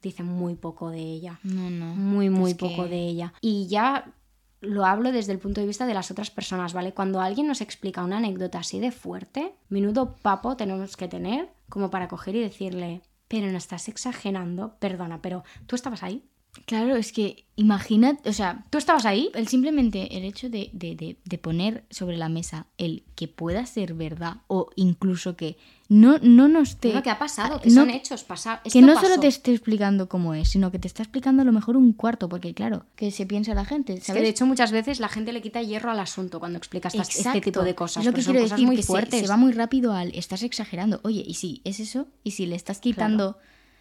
dice muy poco de ella. No, no. Muy, muy poco de ella. Y ya lo hablo desde el punto de vista de las otras personas, ¿vale? Cuando alguien nos explica una anécdota así de fuerte, menudo papo tenemos que tener como para coger y decirle, pero no estás exagerando, perdona, pero tú estabas ahí. Claro, es que imagínate, o sea, tú estabas ahí. El simplemente el hecho de, de, poner sobre la mesa el que pueda ser verdad o incluso que no, no nos te... No, que ha pasado, que son hechos, pasar. Que no solo te esté explicando cómo es, sino que te está explicando a lo mejor un cuarto, porque claro, que se piensa la gente, ¿sabes? de hecho muchas veces la gente le quita hierro al asunto cuando explicas este tipo de cosas. Es lo que quiero decir, muy que. Se, va muy rápido al estás exagerando. Oye, ¿y si es eso? ¿Y si le estás quitando...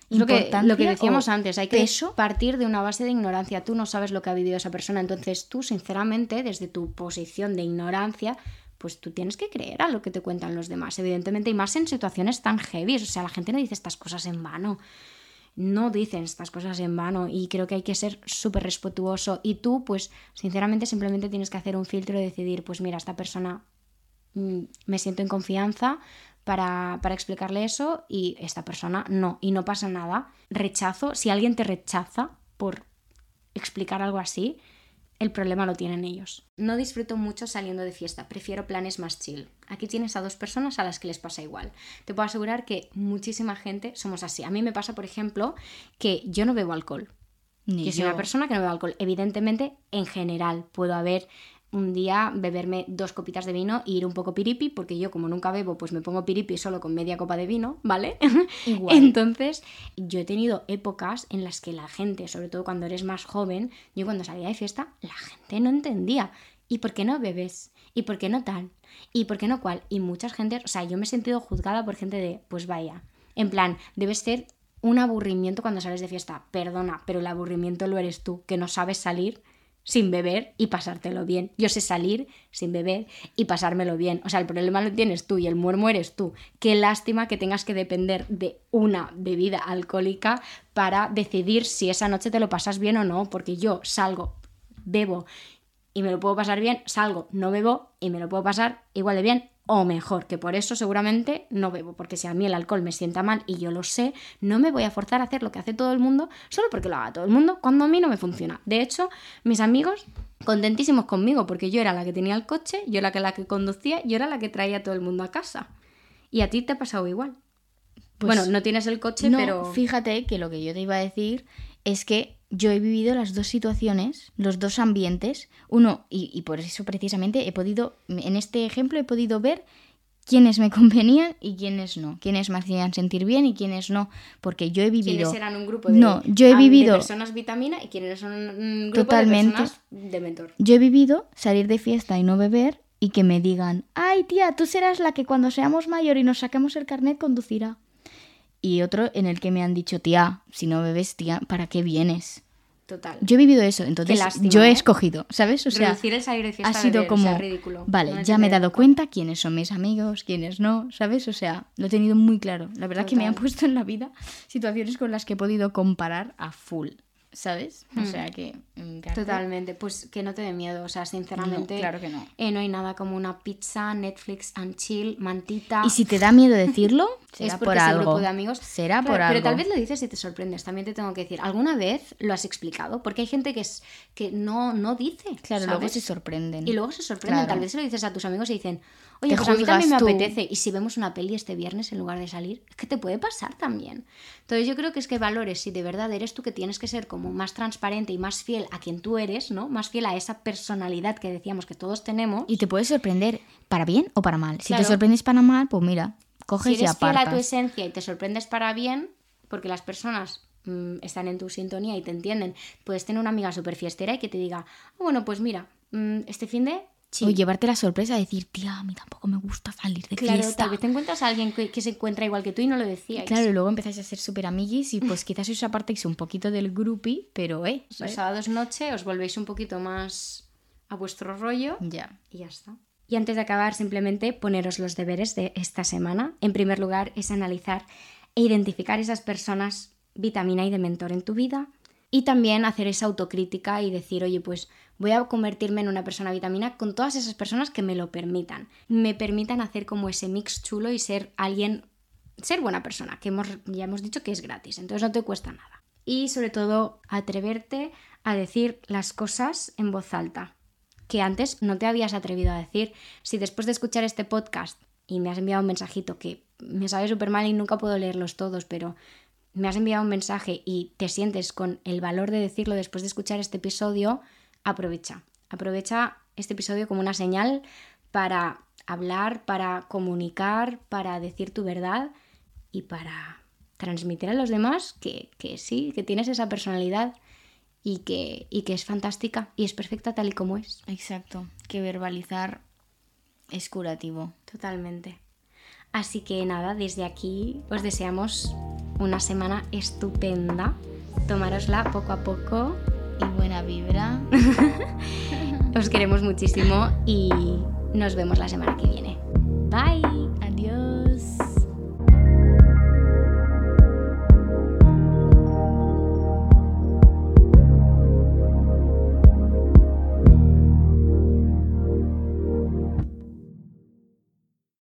Lo que, lo que decíamos antes, hay que partir de una base de ignorancia. Tú no sabes lo que ha vivido esa persona, entonces tú, sinceramente, desde tu posición de ignorancia, pues tú tienes que creer a lo que te cuentan los demás, evidentemente, y más en situaciones tan heavy. O sea, la gente no dice estas cosas en vano. No dicen estas cosas en vano y creo que hay que ser súper respetuoso. Y tú, pues, sinceramente, simplemente tienes que hacer un filtro y decidir, pues mira, esta persona mm, me siento en confianza, para, explicarle eso y esta persona no, y no pasa nada. Rechazo, si alguien te rechaza por explicar algo así, el problema lo tienen ellos. No disfruto mucho saliendo de fiesta, prefiero planes más chill. Aquí tienes a dos personas a las que les pasa igual. Te puedo asegurar que muchísima gente somos así. A mí me pasa, por ejemplo, que yo no bebo alcohol. Ni yo soy una persona que no bebe alcohol. Evidentemente, en general, puedo haber un día beberme dos copitas de vino y ir un poco piripi, porque yo como nunca bebo, pues me pongo piripi solo con media copa de vino, ¿vale? Igual. Entonces, yo he tenido épocas en las que la gente, sobre todo cuando eres más joven, yo cuando salía de fiesta, la gente no entendía. ¿Y por qué no bebes? ¿Y por qué no tal? ¿Y por qué no cual? Y mucha gente, o sea, yo me he sentido juzgada por gente de, pues vaya, en plan, debes ser un aburrimiento cuando sales de fiesta. Perdona, pero el aburrimiento lo eres tú, que no sabes salir sin beber y pasártelo bien. Yo sé salir sin beber y pasármelo bien. O sea, el problema lo tienes tú y el muermo eres tú. Qué lástima que tengas que depender de una bebida alcohólica para decidir si esa noche te lo pasas bien o no, porque yo salgo, bebo y me lo puedo pasar bien, salgo, no bebo y me lo puedo pasar igual de bien o mejor, que por eso seguramente no bebo, porque si a mí el alcohol me sienta mal y yo lo sé, no me voy a forzar a hacer lo que hace todo el mundo solo porque lo haga todo el mundo cuando a mí no me funciona. De hecho, mis amigos contentísimos conmigo porque yo era la que tenía el coche, yo era la que conducía, yo era la que traía a todo el mundo a casa. Y a ti te ha pasado igual. Pues bueno, no tienes el coche, no, pero... Fíjate que lo que yo te iba a decir es que yo he vivido las dos situaciones, los dos ambientes, uno, y, por eso precisamente he podido, en este ejemplo he podido ver quiénes me convenían y quiénes no, quiénes me hacían sentir bien y quiénes no, porque yo he vivido... ¿Quiénes eran un grupo de, no, yo he vivido, personas vitamina y quiénes son un grupo totalmente, de personas de mentor? Yo he vivido salir de fiesta y no beber y que me digan, ay tía, tú serás la que cuando seamos mayor y nos saquemos el carnet conducirá y otro en el que me han dicho, tía, si no bebes, tía, ¿para qué vienes? Total. Yo he vivido eso, entonces yo he ¿eh? escogido, ¿sabes? O sea, Reducir el salir de fiesta ha sido como, ridículo. Vale, ya me he dado cuenta quiénes son mis amigos, quiénes no, ¿sabes? O sea, lo he tenido muy claro. La verdad que me han puesto en la vida situaciones con las que he podido comparar a full. ¿Sabes? O hmm. sea que... Totalmente, pues que no te dé miedo, o sea, sinceramente... claro que no. Eh, no hay nada como una pizza, Netflix and chill, mantita... Y si te da miedo decirlo, es Será porque por algo. grupo de amigos... Será Claro, por Pero algo. tal vez lo dices y te sorprendes, también te tengo que decir. ¿Alguna vez lo has explicado? Porque hay gente que, es, que no, no dice. Claro, luego ¿sabes? se sorprenden. Y luego se sorprenden. Claro. Tal vez se lo dices a tus amigos y dicen, oye, pues a mí también me tú. apetece. Y si vemos una peli este viernes en lugar de salir, es que te puede pasar también. Entonces yo creo que es que valores si de verdad eres tú que tienes que ser como más transparente y más fiel a quien tú eres, ¿no? Más fiel a esa personalidad que decíamos que todos tenemos. Y te puede sorprender para bien o para mal. Si Claro. te sorprendes para mal, pues mira, coges si y eres fiel a tu esencia y te sorprendes para bien, porque las personas mm, están en tu sintonía y te entienden, puedes tener una amiga súper fiestera y que te diga, "Ah, bueno, pues mira, mm, este fin de... O llevarte la sorpresa de decir, tía, a mí tampoco me gusta salir de Claro, fiesta. tal vez te encuentras a alguien que, que se encuentra igual que tú y no lo decíais. Claro, y luego empezáis a ser súper amiguis y pues quizás os apartéis un poquito del groupie, pero eh. Los sábados noche os volvéis un poquito más a vuestro rollo Ya. y ya está. Y antes de acabar, simplemente poneros los deberes de esta semana. En primer lugar, es analizar e identificar esas personas vitamina y de mentor en tu vida. Y también hacer esa autocrítica y decir, oye, pues voy a convertirme en una persona vitamina con todas esas personas que me lo permitan. Me permitan hacer como ese mix chulo y ser alguien, ser buena persona, que hemos, ya hemos dicho que es gratis, entonces no te cuesta nada. Y sobre todo, atreverte a decir las cosas en voz alta que antes no te habías atrevido a decir. Si después de escuchar este podcast y me has enviado un mensajito que me sabe súper mal y nunca puedo leerlos todos, pero me has enviado un mensaje y te sientes con el valor de decirlo después de escuchar este episodio, aprovecha. Aprovecha este episodio como una señal para hablar, para comunicar, para decir tu verdad y para transmitir a los demás que, que sí, que tienes esa personalidad y que, y que es fantástica y es perfecta tal y como es. Exacto. Que verbalizar es curativo. Totalmente. Así que nada, desde aquí os deseamos una semana estupenda. Tomárosla poco a poco. Y buena vibra. Os queremos muchísimo y nos vemos la semana que viene. Bye.